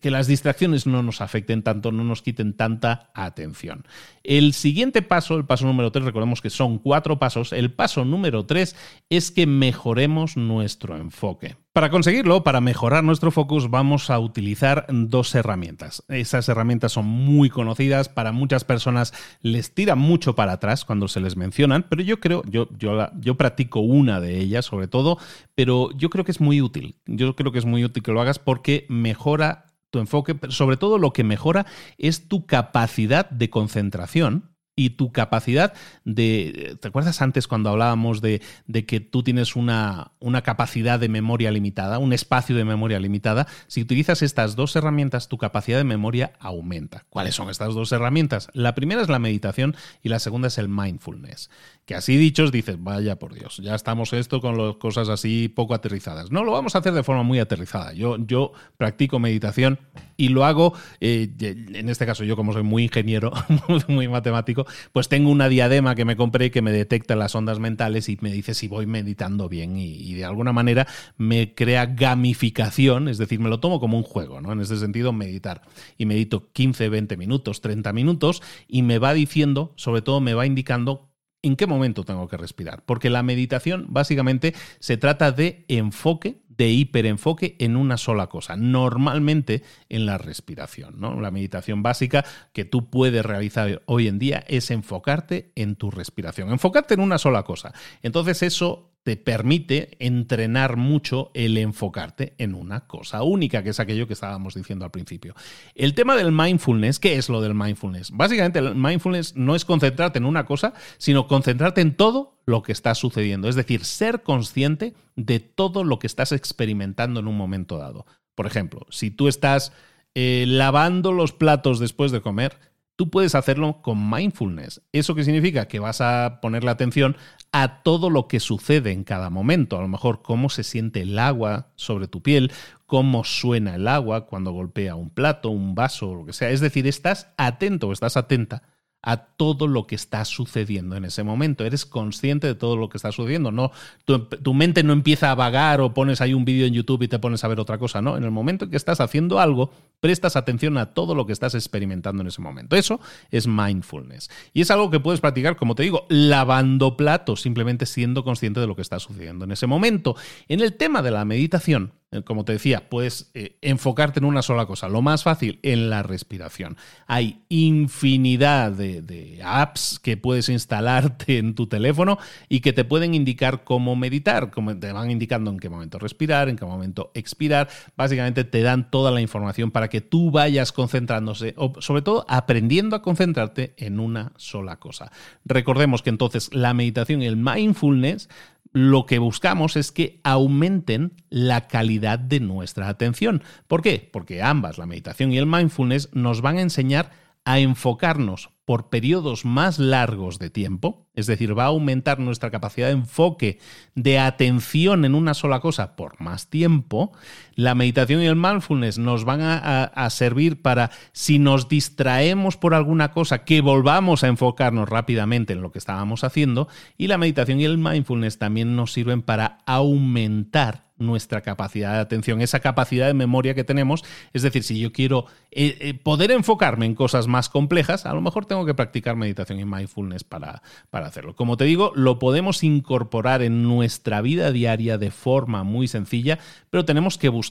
que las distracciones no nos afecten tanto, no nos quiten tanta atención. El siguiente paso, el paso número tres, recordemos que son cuatro pasos. El paso número tres es que mejoremos nuestro enfoque. Para conseguirlo, para mejorar nuestro focus, vamos a utilizar dos herramientas. Esas herramientas son muy conocidas, para muchas personas les tira mucho para atrás cuando se les mencionan, pero yo creo, yo, yo, yo practico una de ellas sobre todo, pero yo creo que es muy útil. Yo creo que es muy útil que lo hagas porque mejora tu enfoque, sobre todo lo que mejora es tu capacidad de concentración y tu capacidad de... ¿Te acuerdas antes cuando hablábamos de, que tú tienes una, una, capacidad de memoria limitada, un espacio de memoria limitada? Si utilizas estas dos herramientas, tu capacidad de memoria aumenta. ¿Cuáles son estas dos herramientas? La primera es la meditación y la segunda es el mindfulness. Que así dichos dices, vaya por Dios, ya estamos esto con las cosas así poco aterrizadas. No, lo vamos a hacer de forma muy aterrizada. Yo, yo practico meditación y lo hago, eh, en este caso yo como soy muy ingeniero, (laughs) muy matemático, pues tengo una diadema que me compré que me detecta las ondas mentales y me dice si voy meditando bien y, de alguna manera me crea gamificación, es decir, me lo tomo como un juego, ¿no? En ese sentido, meditar. Y medito 15, 20 minutos, 30 minutos y me va diciendo, sobre todo me va indicando ¿En qué momento tengo que respirar? Porque la meditación básicamente se trata de enfoque, de hiperenfoque en una sola cosa, normalmente en la respiración. ¿no? La meditación básica que tú puedes realizar hoy en día es enfocarte en tu respiración, enfocarte en una sola cosa. Entonces eso te permite entrenar mucho el enfocarte en una cosa única, que es aquello que estábamos diciendo al principio. El tema del mindfulness, ¿qué es lo del mindfulness? Básicamente el mindfulness no es concentrarte en una cosa, sino concentrarte en todo lo que está sucediendo, es decir, ser consciente de todo lo que estás experimentando en un momento dado. Por ejemplo, si tú estás eh, lavando los platos después de comer, tú puedes hacerlo con mindfulness. ¿Eso qué significa? Que vas a ponerle atención a todo lo que sucede en cada momento. A lo mejor cómo se siente el agua sobre tu piel, cómo suena el agua cuando golpea un plato, un vaso o lo que sea. Es decir, estás atento o estás atenta a todo lo que está sucediendo en ese momento. Eres consciente de todo lo que está sucediendo. No, tu, mente no empieza a vagar o pones ahí un vídeo en YouTube y te pones a ver otra cosa. No, en el momento en que estás haciendo algo, prestas atención a todo lo que estás experimentando en ese momento. Eso es mindfulness. Y es algo que puedes practicar, como te digo, lavando platos, simplemente siendo consciente de lo que está sucediendo en ese momento. En el tema de la meditación, como te decía, puedes eh, enfocarte en una sola cosa. Lo más fácil, en la respiración. Hay infinidad de, apps que puedes instalarte en tu teléfono y que te pueden indicar cómo meditar, como te van indicando en qué momento respirar, en qué momento expirar. Básicamente te dan toda la información para que tú vayas concentrándose, o sobre todo aprendiendo a concentrarte en una sola cosa. Recordemos que entonces la meditación y el mindfulness lo que buscamos es que aumenten la calidad de nuestra atención. ¿Por qué? Porque ambas, la meditación y el mindfulness, nos van a enseñar a enfocarnos por periodos más largos de tiempo, es decir, va a aumentar nuestra capacidad de enfoque, de atención en una sola cosa por más tiempo, la meditación y el mindfulness nos van a, servir para, si nos distraemos por alguna cosa, que volvamos a enfocarnos rápidamente en lo que estábamos haciendo, y la meditación y el mindfulness también nos sirven para aumentar nuestra capacidad de atención, esa capacidad de memoria que tenemos. Es decir, si yo quiero eh, eh, poder enfocarme en cosas más complejas, a lo mejor tengo que practicar meditación y mindfulness para, para hacerlo. Como te digo, lo podemos incorporar en nuestra vida diaria de forma muy sencilla, pero tenemos que buscar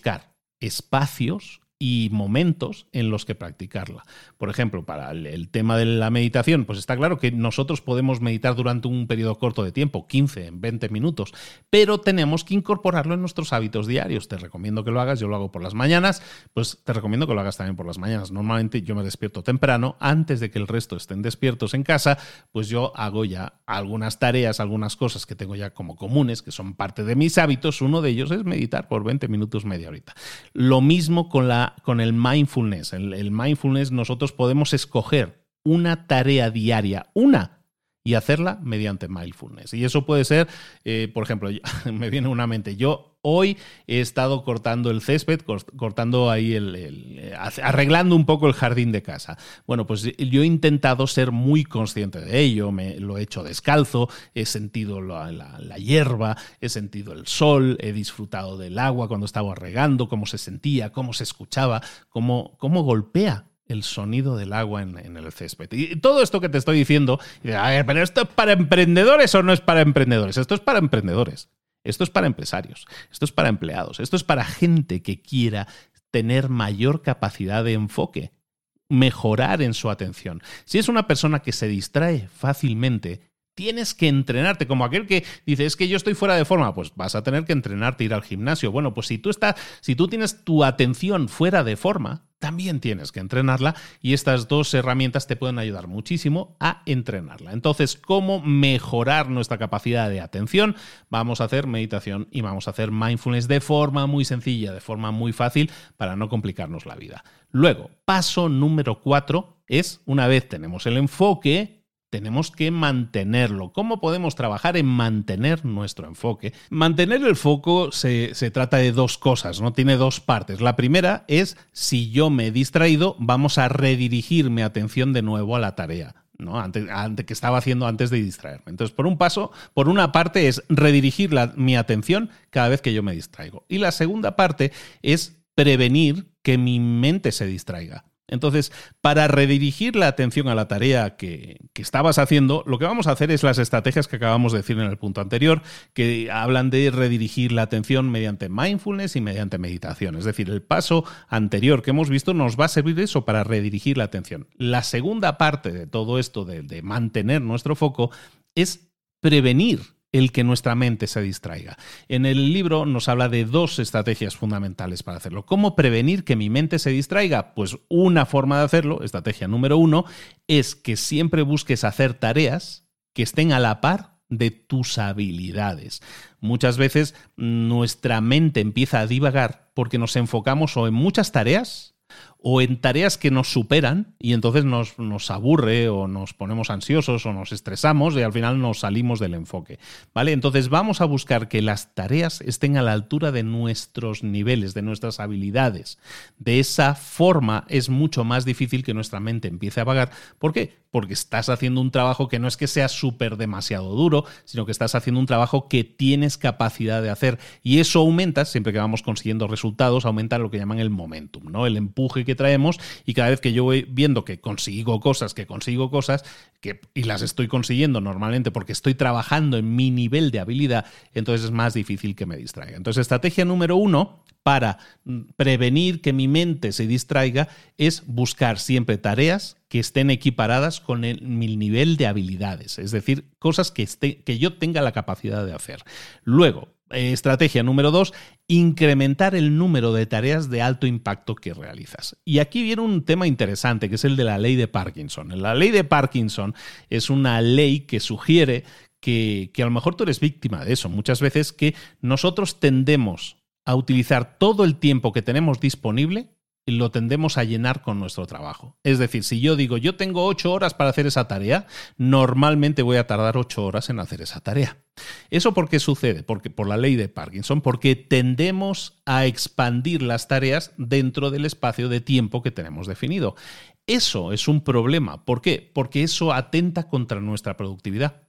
espacios y momentos en los que practicarla. Por ejemplo, para el, tema de la meditación, pues está claro que nosotros podemos meditar durante un periodo corto de tiempo, 15, 20 minutos, pero tenemos que incorporarlo en nuestros hábitos diarios. Te recomiendo que lo hagas, yo lo hago por las mañanas, pues te recomiendo que lo hagas también por las mañanas. Normalmente yo me despierto temprano, antes de que el resto estén despiertos en casa, pues yo hago ya algunas tareas, algunas cosas que tengo ya como comunes, que son parte de mis hábitos. Uno de ellos es meditar por 20 minutos, media horita. Lo mismo con la con el mindfulness. El, mindfulness nosotros podemos escoger una tarea diaria, una, y hacerla mediante mindfulness. Y eso puede ser, eh, por ejemplo, (laughs) me viene una mente, yo hoy he estado cortando el césped, cortando ahí el, eh, arreglando un poco el jardín de casa. Bueno, pues yo he intentado ser muy consciente de ello, me lo he hecho descalzo, he sentido la, la hierba, he sentido el sol, he disfrutado del agua cuando estaba regando, cómo se sentía, cómo se escuchaba, cómo, cómo golpea el sonido del agua en, el césped. Y todo esto que te estoy diciendo, pero esto es para emprendedores o no es para emprendedores. Esto es para emprendedores. Esto es para empresarios. Esto es para empleados. Esto es para gente que quiera tener mayor capacidad de enfoque, mejorar en su atención. Si es una persona que se distrae fácilmente, tienes que entrenarte, como aquel que dice, es que yo estoy fuera de forma, pues vas a tener que entrenarte, ir al gimnasio. Bueno, pues si tú estás, si tú tienes tu atención fuera de forma, también tienes que entrenarla y estas dos herramientas te pueden ayudar muchísimo a entrenarla. Entonces, ¿cómo mejorar nuestra capacidad de atención? Vamos a hacer meditación y vamos a hacer mindfulness de forma muy sencilla, de forma muy fácil, para no complicarnos la vida. Luego, paso número cuatro es, una vez tenemos el enfoque, tenemos que mantenerlo. ¿Cómo podemos trabajar en mantener nuestro enfoque? Mantener el foco se, trata de dos cosas, ¿no? Tiene dos partes. La primera es, si yo me he distraído, vamos a redirigir mi atención de nuevo a la tarea. ¿no? Antes, que estaba haciendo antes de distraerme. Entonces, por un paso, por una parte es redirigir mi atención cada vez que yo me distraigo. Y la segunda parte es prevenir que mi mente se distraiga. Entonces, para redirigir la atención a la tarea que, estabas haciendo, lo que vamos a hacer es las estrategias que acabamos de decir en el punto anterior, que hablan de redirigir la atención mediante mindfulness y mediante meditación. Es decir, el paso anterior que hemos visto nos va a servir eso para redirigir la atención. La segunda parte de todo esto de, de mantener nuestro foco es prevenir el que nuestra mente se distraiga. En el libro nos habla de dos estrategias fundamentales para hacerlo. ¿Cómo prevenir que mi mente se distraiga? Pues una forma de hacerlo, estrategia número uno, es que siempre busques hacer tareas que estén a la par de tus habilidades. Muchas veces nuestra mente empieza a divagar porque nos enfocamos o en muchas tareas o en tareas que nos superan y entonces nos, nos, aburre o nos ponemos ansiosos o nos estresamos y al final nos salimos del enfoque. ¿Vale? Entonces vamos a buscar que las tareas estén a la altura de nuestros niveles, de nuestras habilidades. De esa forma es mucho más difícil que nuestra mente empiece a vagar. ¿Por qué? Porque estás haciendo un trabajo que no es que sea súper demasiado duro, sino que estás haciendo un trabajo que tienes capacidad de hacer. Y eso aumenta, siempre que vamos consiguiendo resultados, aumenta lo que llaman el momentum, ¿no? El empuje que traemos y cada vez que yo voy viendo que consigo cosas, que consigo cosas, que, y las estoy consiguiendo normalmente porque estoy trabajando en mi nivel de habilidad, entonces es más difícil que me distraiga. Entonces, estrategia número uno para prevenir que mi mente se distraiga es buscar siempre tareas que estén equiparadas con mi nivel de habilidades, es decir, cosas que, esté, que yo tenga la capacidad de hacer. Luego, estrategia número dos, incrementar el número de tareas de alto impacto que realizas. Y aquí viene un tema interesante, que es el de la ley de Parkinson. La ley de Parkinson es una ley que sugiere que, que a lo mejor tú eres víctima de eso. Muchas veces que nosotros tendemos a utilizar todo el tiempo que tenemos disponible lo tendemos a llenar con nuestro trabajo. Es decir, si yo digo, yo tengo ocho horas para hacer esa tarea, normalmente voy a tardar ocho horas en hacer esa tarea. ¿Eso por qué sucede? Porque por la ley de Parkinson, porque tendemos a expandir las tareas dentro del espacio de tiempo que tenemos definido. Eso es un problema. ¿Por qué? Porque eso atenta contra nuestra productividad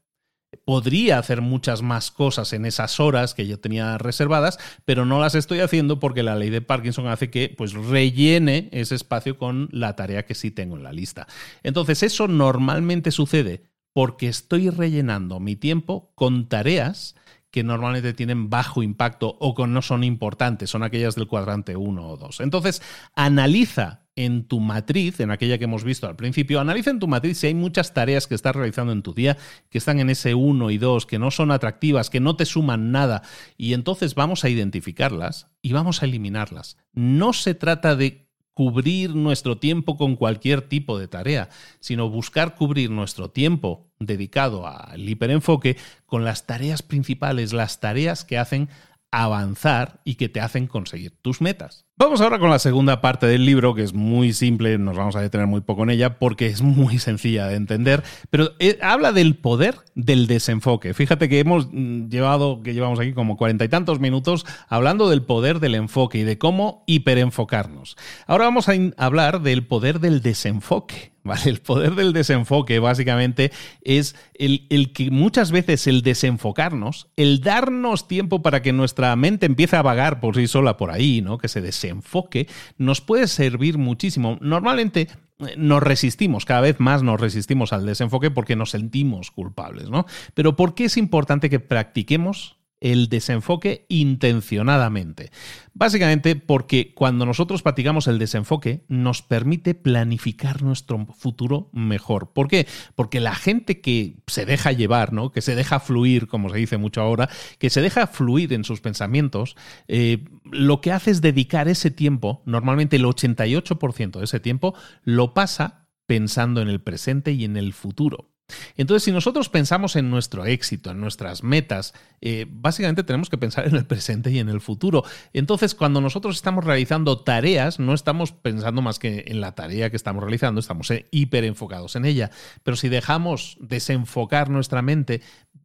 podría hacer muchas más cosas en esas horas que yo tenía reservadas, pero no las estoy haciendo porque la ley de Parkinson hace que pues rellene ese espacio con la tarea que sí tengo en la lista. Entonces, eso normalmente sucede porque estoy rellenando mi tiempo con tareas que normalmente tienen bajo impacto o que no son importantes, son aquellas del cuadrante 1 o 2. Entonces, analiza en tu matriz, en aquella que hemos visto al principio, analiza en tu matriz si hay muchas tareas que estás realizando en tu día que están en ese 1 y 2, que no son atractivas, que no te suman nada, y entonces vamos a identificarlas y vamos a eliminarlas. No se trata de cubrir nuestro tiempo con cualquier tipo de tarea, sino buscar cubrir nuestro tiempo dedicado al hiperenfoque con las tareas principales, las tareas que hacen avanzar y que te hacen conseguir tus metas. Vamos ahora con la segunda parte del libro, que es muy simple, nos vamos a detener muy poco en ella porque es muy sencilla de entender, pero eh, habla del poder del desenfoque. Fíjate que hemos mm, llevado, que llevamos aquí como cuarenta y tantos minutos hablando del poder del enfoque y de cómo hiperenfocarnos. Ahora vamos a hablar del poder del desenfoque. (laughs) ¿Vale? El poder del desenfoque básicamente es el, el, que muchas veces el desenfocarnos, el darnos tiempo para que nuestra mente empiece a vagar por sí sola por ahí, ¿no? Que se desenfoque enfoque nos puede servir muchísimo. Normalmente eh, nos resistimos, cada vez más nos resistimos al desenfoque porque nos sentimos culpables, ¿no? Pero ¿por qué es importante que practiquemos el desenfoque intencionadamente. Básicamente porque cuando nosotros practicamos el desenfoque nos permite planificar nuestro futuro mejor. ¿Por qué? Porque la gente que se deja llevar, ¿no? que se deja fluir, como se dice mucho ahora, que se deja fluir en sus pensamientos, eh, lo que hace es dedicar ese tiempo, normalmente el 88% de ese tiempo, lo pasa pensando en el presente y en el futuro. Entonces, si nosotros pensamos en nuestro éxito, en nuestras metas, eh, básicamente tenemos que pensar en el presente y en el futuro. Entonces, cuando nosotros estamos realizando tareas, no estamos pensando más que en la tarea que estamos realizando, estamos eh, hiper enfocados en ella. Pero si dejamos desenfocar nuestra mente,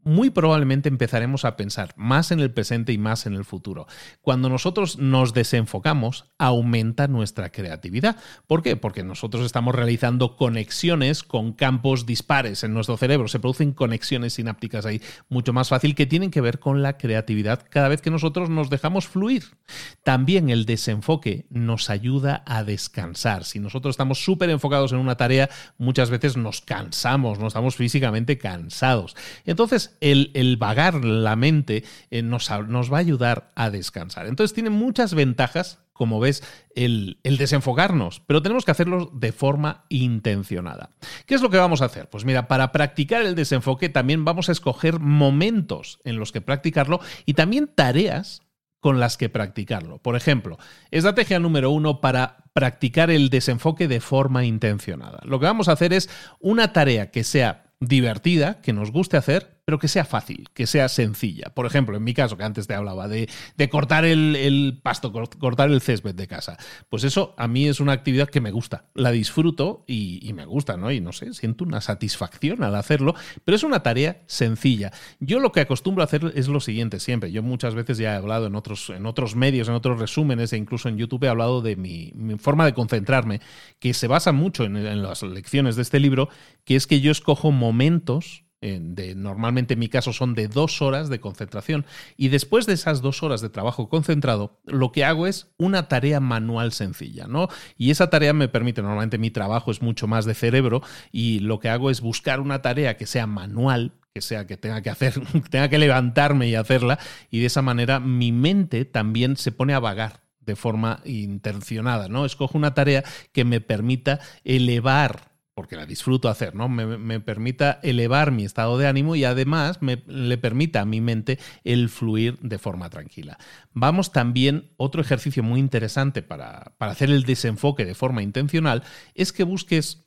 muy probablemente empezaremos a pensar más en el presente y más en el futuro. Cuando nosotros nos desenfocamos, aumenta nuestra creatividad. ¿Por qué? Porque nosotros estamos realizando conexiones con campos dispares en nuestro cerebro. Se producen conexiones sinápticas ahí mucho más fácil que tienen que ver con la creatividad cada vez que nosotros nos dejamos fluir. También el desenfoque nos ayuda a descansar. Si nosotros estamos súper enfocados en una tarea, muchas veces nos cansamos, no estamos físicamente cansados. Entonces, el, vagar la mente eh, nos, va a ayudar a descansar. Entonces tiene muchas ventajas, como ves, el, el, desenfocarnos, pero tenemos que hacerlo de forma intencionada. ¿Qué es lo que vamos a hacer? Pues mira, para practicar el desenfoque también vamos a escoger momentos en los que practicarlo y también tareas con las que practicarlo. Por ejemplo, estrategia número uno para practicar el desenfoque de forma intencionada. Lo que vamos a hacer es una tarea que sea divertida, que nos guste hacer, pero que sea fácil, que sea sencilla. Por ejemplo, en mi caso, que antes te hablaba de, cortar el, pasto, cortar el césped de casa. Pues eso a mí es una actividad que me gusta, la disfruto y, me gusta, ¿no? Y no sé, siento una satisfacción al hacerlo, pero es una tarea sencilla. Yo lo que acostumbro a hacer es lo siguiente siempre. Yo muchas veces ya he hablado en otros, en otros medios, en otros resúmenes e incluso en YouTube he hablado de mi, forma de concentrarme, que se basa mucho en, en las lecciones de este libro, que es que yo escojo momentos normalmente en mi caso son de dos horas de concentración. Y después de esas dos horas de trabajo concentrado, lo que hago es una tarea manual sencilla, ¿no? Y esa tarea me permite, normalmente mi trabajo es mucho más de cerebro, y lo que hago es buscar una tarea que sea manual, que sea que tenga que hacer, (laughs) tenga que levantarme y hacerla, y de esa manera mi mente también se pone a vagar de forma intencionada, ¿no? Escojo una tarea que me permita elevar porque la disfruto hacer, ¿no? Me, permita elevar mi estado de ánimo y además me, le permita a mi mente el fluir de forma tranquila. Vamos también, otro ejercicio muy interesante para, hacer el desenfoque de forma intencional, es que busques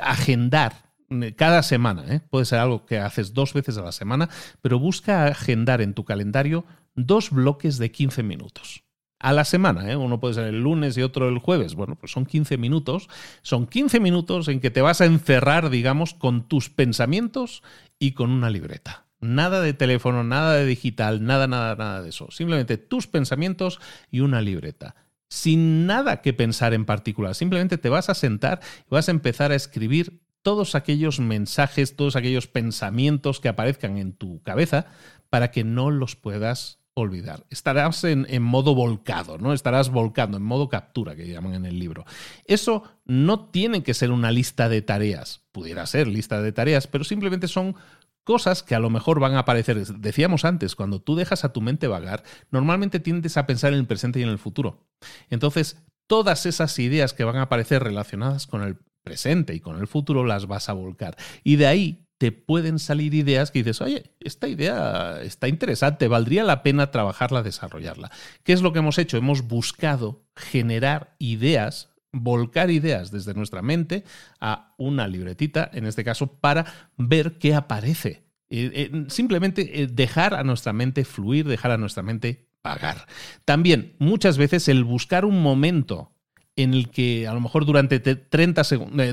agendar eh, cada semana, ¿eh? puede ser algo que haces dos veces a la semana, pero busca agendar en tu calendario dos bloques de 15 minutos a la semana. ¿eh? Uno puede ser el lunes y otro el jueves. Bueno, pues son 15 minutos. Son 15 minutos en que te vas a encerrar, digamos, con tus pensamientos y con una libreta. Nada de teléfono, nada de digital, nada, nada, nada de eso. Simplemente tus pensamientos y una libreta. Sin nada que pensar en particular. Simplemente te vas a sentar y vas a empezar a escribir todos aquellos mensajes, todos aquellos pensamientos que aparezcan en tu cabeza para que no los puedas olvidar. Estarás en, modo volcado, ¿no? Estarás volcando, en modo captura, que llaman en el libro. Eso no tiene que ser una lista de tareas. Pudiera ser lista de tareas, pero simplemente son cosas que a lo mejor van a aparecer. Decíamos antes, cuando tú dejas a tu mente vagar, normalmente tiendes a pensar en el presente y en el futuro. Entonces, todas esas ideas que van a aparecer relacionadas con el presente y con el futuro las vas a volcar. Y de ahí te pueden salir ideas que dices, oye, esta idea está interesante, valdría la pena trabajarla, desarrollarla. ¿Qué es lo que hemos hecho? Hemos buscado generar ideas, volcar ideas desde nuestra mente a una libretita, en este caso, para ver qué aparece. Eh, eh, simplemente eh, dejar a nuestra mente fluir, dejar a nuestra mente pagar. También, muchas veces, el buscar un momento en el que a lo mejor durante 30,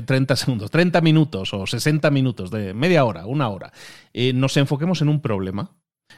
30 eh, segundos, 30 minutos o 60 minutos, de media hora, una hora, eh, nos enfoquemos en un problema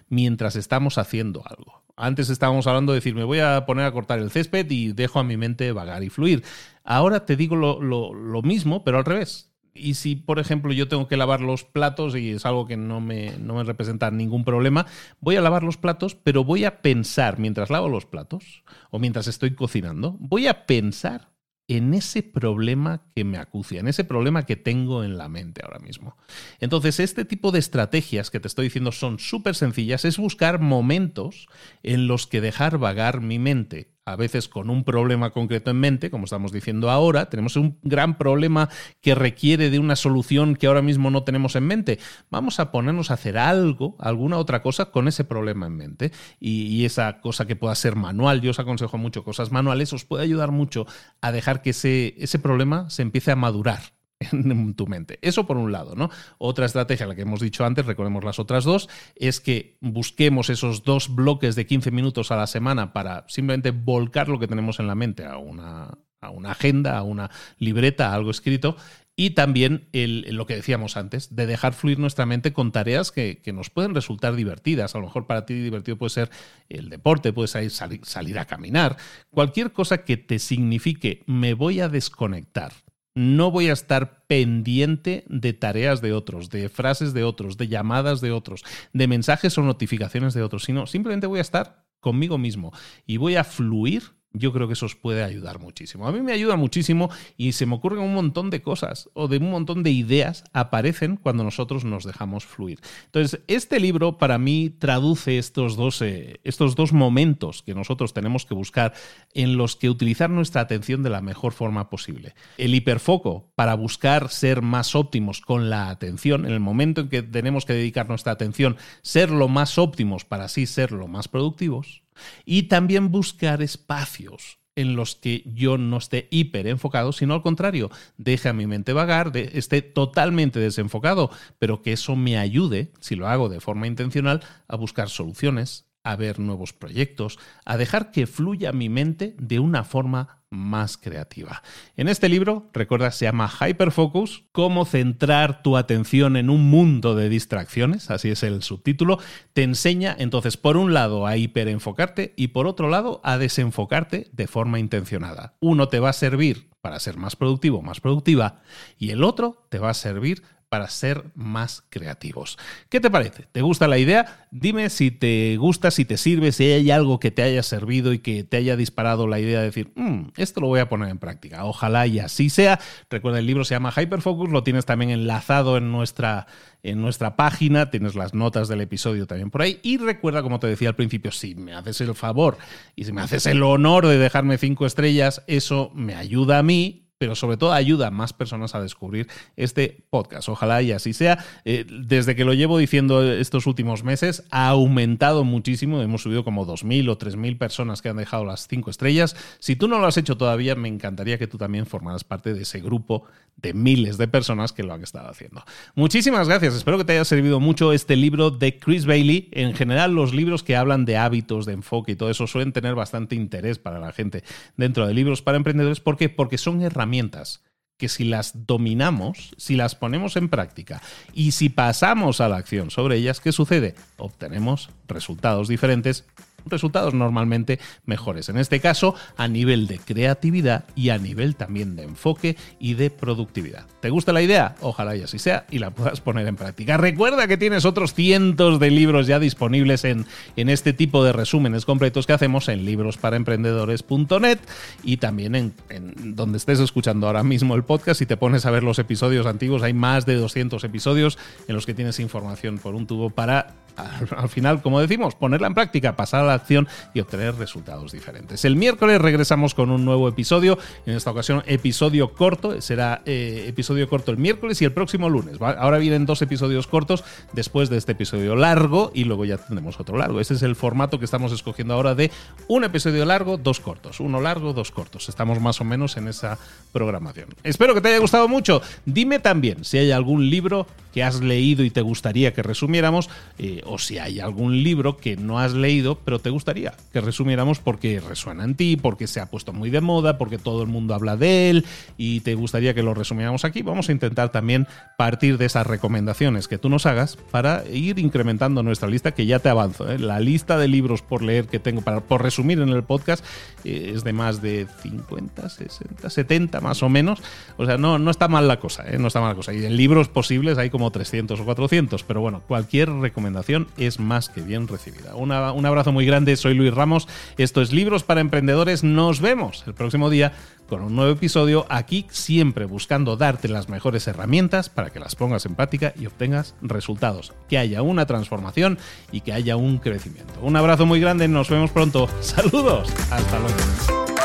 mientras estamos haciendo algo. Antes estábamos hablando de decir, me voy a poner a cortar el césped y dejo a mi mente vagar y fluir. Ahora te digo lo mismo, pero al revés y si, por ejemplo, yo tengo que lavar los platos y es algo que no me, no me representa ningún problema, voy a lavar los platos, pero voy a pensar mientras lavo los platos o mientras estoy cocinando, voy a pensar en ese problema que me acucia, en ese problema que tengo en la mente ahora mismo. Entonces, este tipo de estrategias que te estoy diciendo son súper sencillas, es buscar momentos en los que dejar vagar mi mente a veces con un problema concreto en mente, como estamos diciendo ahora, tenemos un gran problema que requiere de una solución que ahora mismo no tenemos en mente. Vamos a ponernos a hacer algo, alguna otra cosa con ese problema en mente. Y, esa cosa que pueda ser manual, yo os aconsejo mucho cosas manuales, os puede ayudar mucho a dejar que ese, ese problema se empiece a madurar en tu mente. Eso por un lado, ¿no? Otra estrategia, la que hemos dicho antes, recordemos las otras dos, es que busquemos esos dos bloques de 15 minutos a la semana para simplemente volcar lo que tenemos en la mente a una, a una agenda, a una libreta, a algo escrito, y también lo que decíamos antes, de dejar fluir nuestra mente con tareas que, nos pueden resultar divertidas. A lo mejor para ti divertido puede ser el deporte, puede salir, salir a caminar, cualquier cosa que te signifique me voy a desconectar. No voy a estar pendiente de tareas de otros, de frases de otros, de llamadas de otros, de mensajes o notificaciones de otros, sino simplemente voy a estar conmigo mismo y voy a fluir yo creo que eso os puede ayudar muchísimo. A mí me ayuda muchísimo y se me ocurren un montón de cosas o de un montón de ideas aparecen cuando nosotros nos dejamos fluir. Entonces, este libro para mí traduce estos dos, eh, estos dos momentos que nosotros tenemos que buscar en los que utilizar nuestra atención de la mejor forma posible. El hiperfoco para buscar ser más óptimos con la atención, en el momento en que tenemos que dedicar nuestra atención, ser lo más óptimos para así ser lo más productivos y también buscar espacios en los que yo no esté hiper enfocado, sino al contrario, deje a mi mente vagar, esté totalmente desenfocado, pero que eso me ayude, si lo hago de forma intencional, a buscar soluciones, a ver nuevos proyectos, a dejar que fluya mi mente de una forma más creativa. En este libro, recuerda, se llama Hyperfocus, cómo centrar tu atención en un mundo de distracciones, así es el subtítulo, te enseña entonces por un lado a hiperenfocarte y por otro lado a desenfocarte de forma intencionada. Uno te va a servir para ser más productivo, más productiva, y el otro te va a servir para ser más creativos. ¿Qué te parece? ¿Te gusta la idea? Dime si te gusta, si te sirve, si hay algo que te haya servido y que te haya disparado la idea de decir, mm, esto lo voy a poner en práctica. Ojalá y así sea. Recuerda, el libro se llama Hyperfocus, lo tienes también enlazado en nuestra, en nuestra página, tienes las notas del episodio también por ahí. Y recuerda, como te decía al principio, si me haces el favor y si me haces el honor de dejarme cinco estrellas, eso me ayuda a mí pero sobre todo ayuda a más personas a descubrir este podcast. Ojalá y así sea. Eh, desde que lo llevo diciendo estos últimos meses, ha aumentado muchísimo. Hemos subido como 2.000 o 3.000 personas que han dejado las 5 estrellas. Si tú no lo has hecho todavía, me encantaría que tú también formaras parte de ese grupo de miles de personas que lo han estado haciendo. Muchísimas gracias. Espero que te haya servido mucho este libro de Chris Bailey. En general, los libros que hablan de hábitos, de enfoque y todo eso suelen tener bastante interés para la gente dentro de libros para emprendedores. ¿Por qué? Porque son herramientas herramientas que si las dominamos, si las ponemos en práctica y si pasamos a la acción sobre ellas, ¿qué sucede? Obtenemos resultados diferentes resultados normalmente mejores. En este caso, a nivel de creatividad y a nivel también de enfoque y de productividad. ¿Te gusta la idea? Ojalá y así sea y la puedas poner en práctica. Recuerda que tienes otros cientos de libros ya disponibles en, en este tipo de resúmenes completos que hacemos en librosparaemprendedores.net y también en, en donde estés escuchando ahora mismo el podcast. Si te pones a ver los episodios antiguos, hay más de 200 episodios en los que tienes información por un tubo para (laughs) al, final, como decimos, ponerla en práctica, pasar a la acción y obtener resultados diferentes. El miércoles regresamos con un nuevo episodio, en esta ocasión episodio corto, será eh, episodio corto el miércoles y el próximo lunes. Ahora vienen dos episodios cortos después de este episodio largo y luego ya tendremos otro largo. Ese es el formato que estamos escogiendo ahora de un episodio largo, dos cortos, uno largo, dos cortos. Estamos más o menos en esa programación. Espero que te haya gustado mucho. Dime también si hay algún libro que has leído y te gustaría que resumiéramos. Eh, o si hay algún libro que no has leído, pero te gustaría que resumiéramos porque resuena en ti, porque se ha puesto muy de moda, porque todo el mundo habla de él y te gustaría que lo resumiéramos aquí. Vamos a intentar también partir de esas recomendaciones que tú nos hagas para ir incrementando nuestra lista, que ya te avanzo. ¿eh? La lista de libros por leer que tengo para, por resumir en el podcast eh, es de más de 50, 60, 70 más o menos. O sea, no, no está mal la cosa, ¿eh? no está mal la cosa. Y en libros posibles hay como 300 o 400, pero bueno, cualquier recomendación es más que bien recibida. un abrazo muy grande, soy Luis Ramos, esto es Libros para Emprendedores, nos vemos el próximo día con un nuevo episodio, aquí siempre buscando darte las mejores herramientas para que las pongas en práctica y obtengas resultados, que haya una transformación y que haya un crecimiento. Un abrazo muy grande, nos vemos pronto, saludos, hasta luego.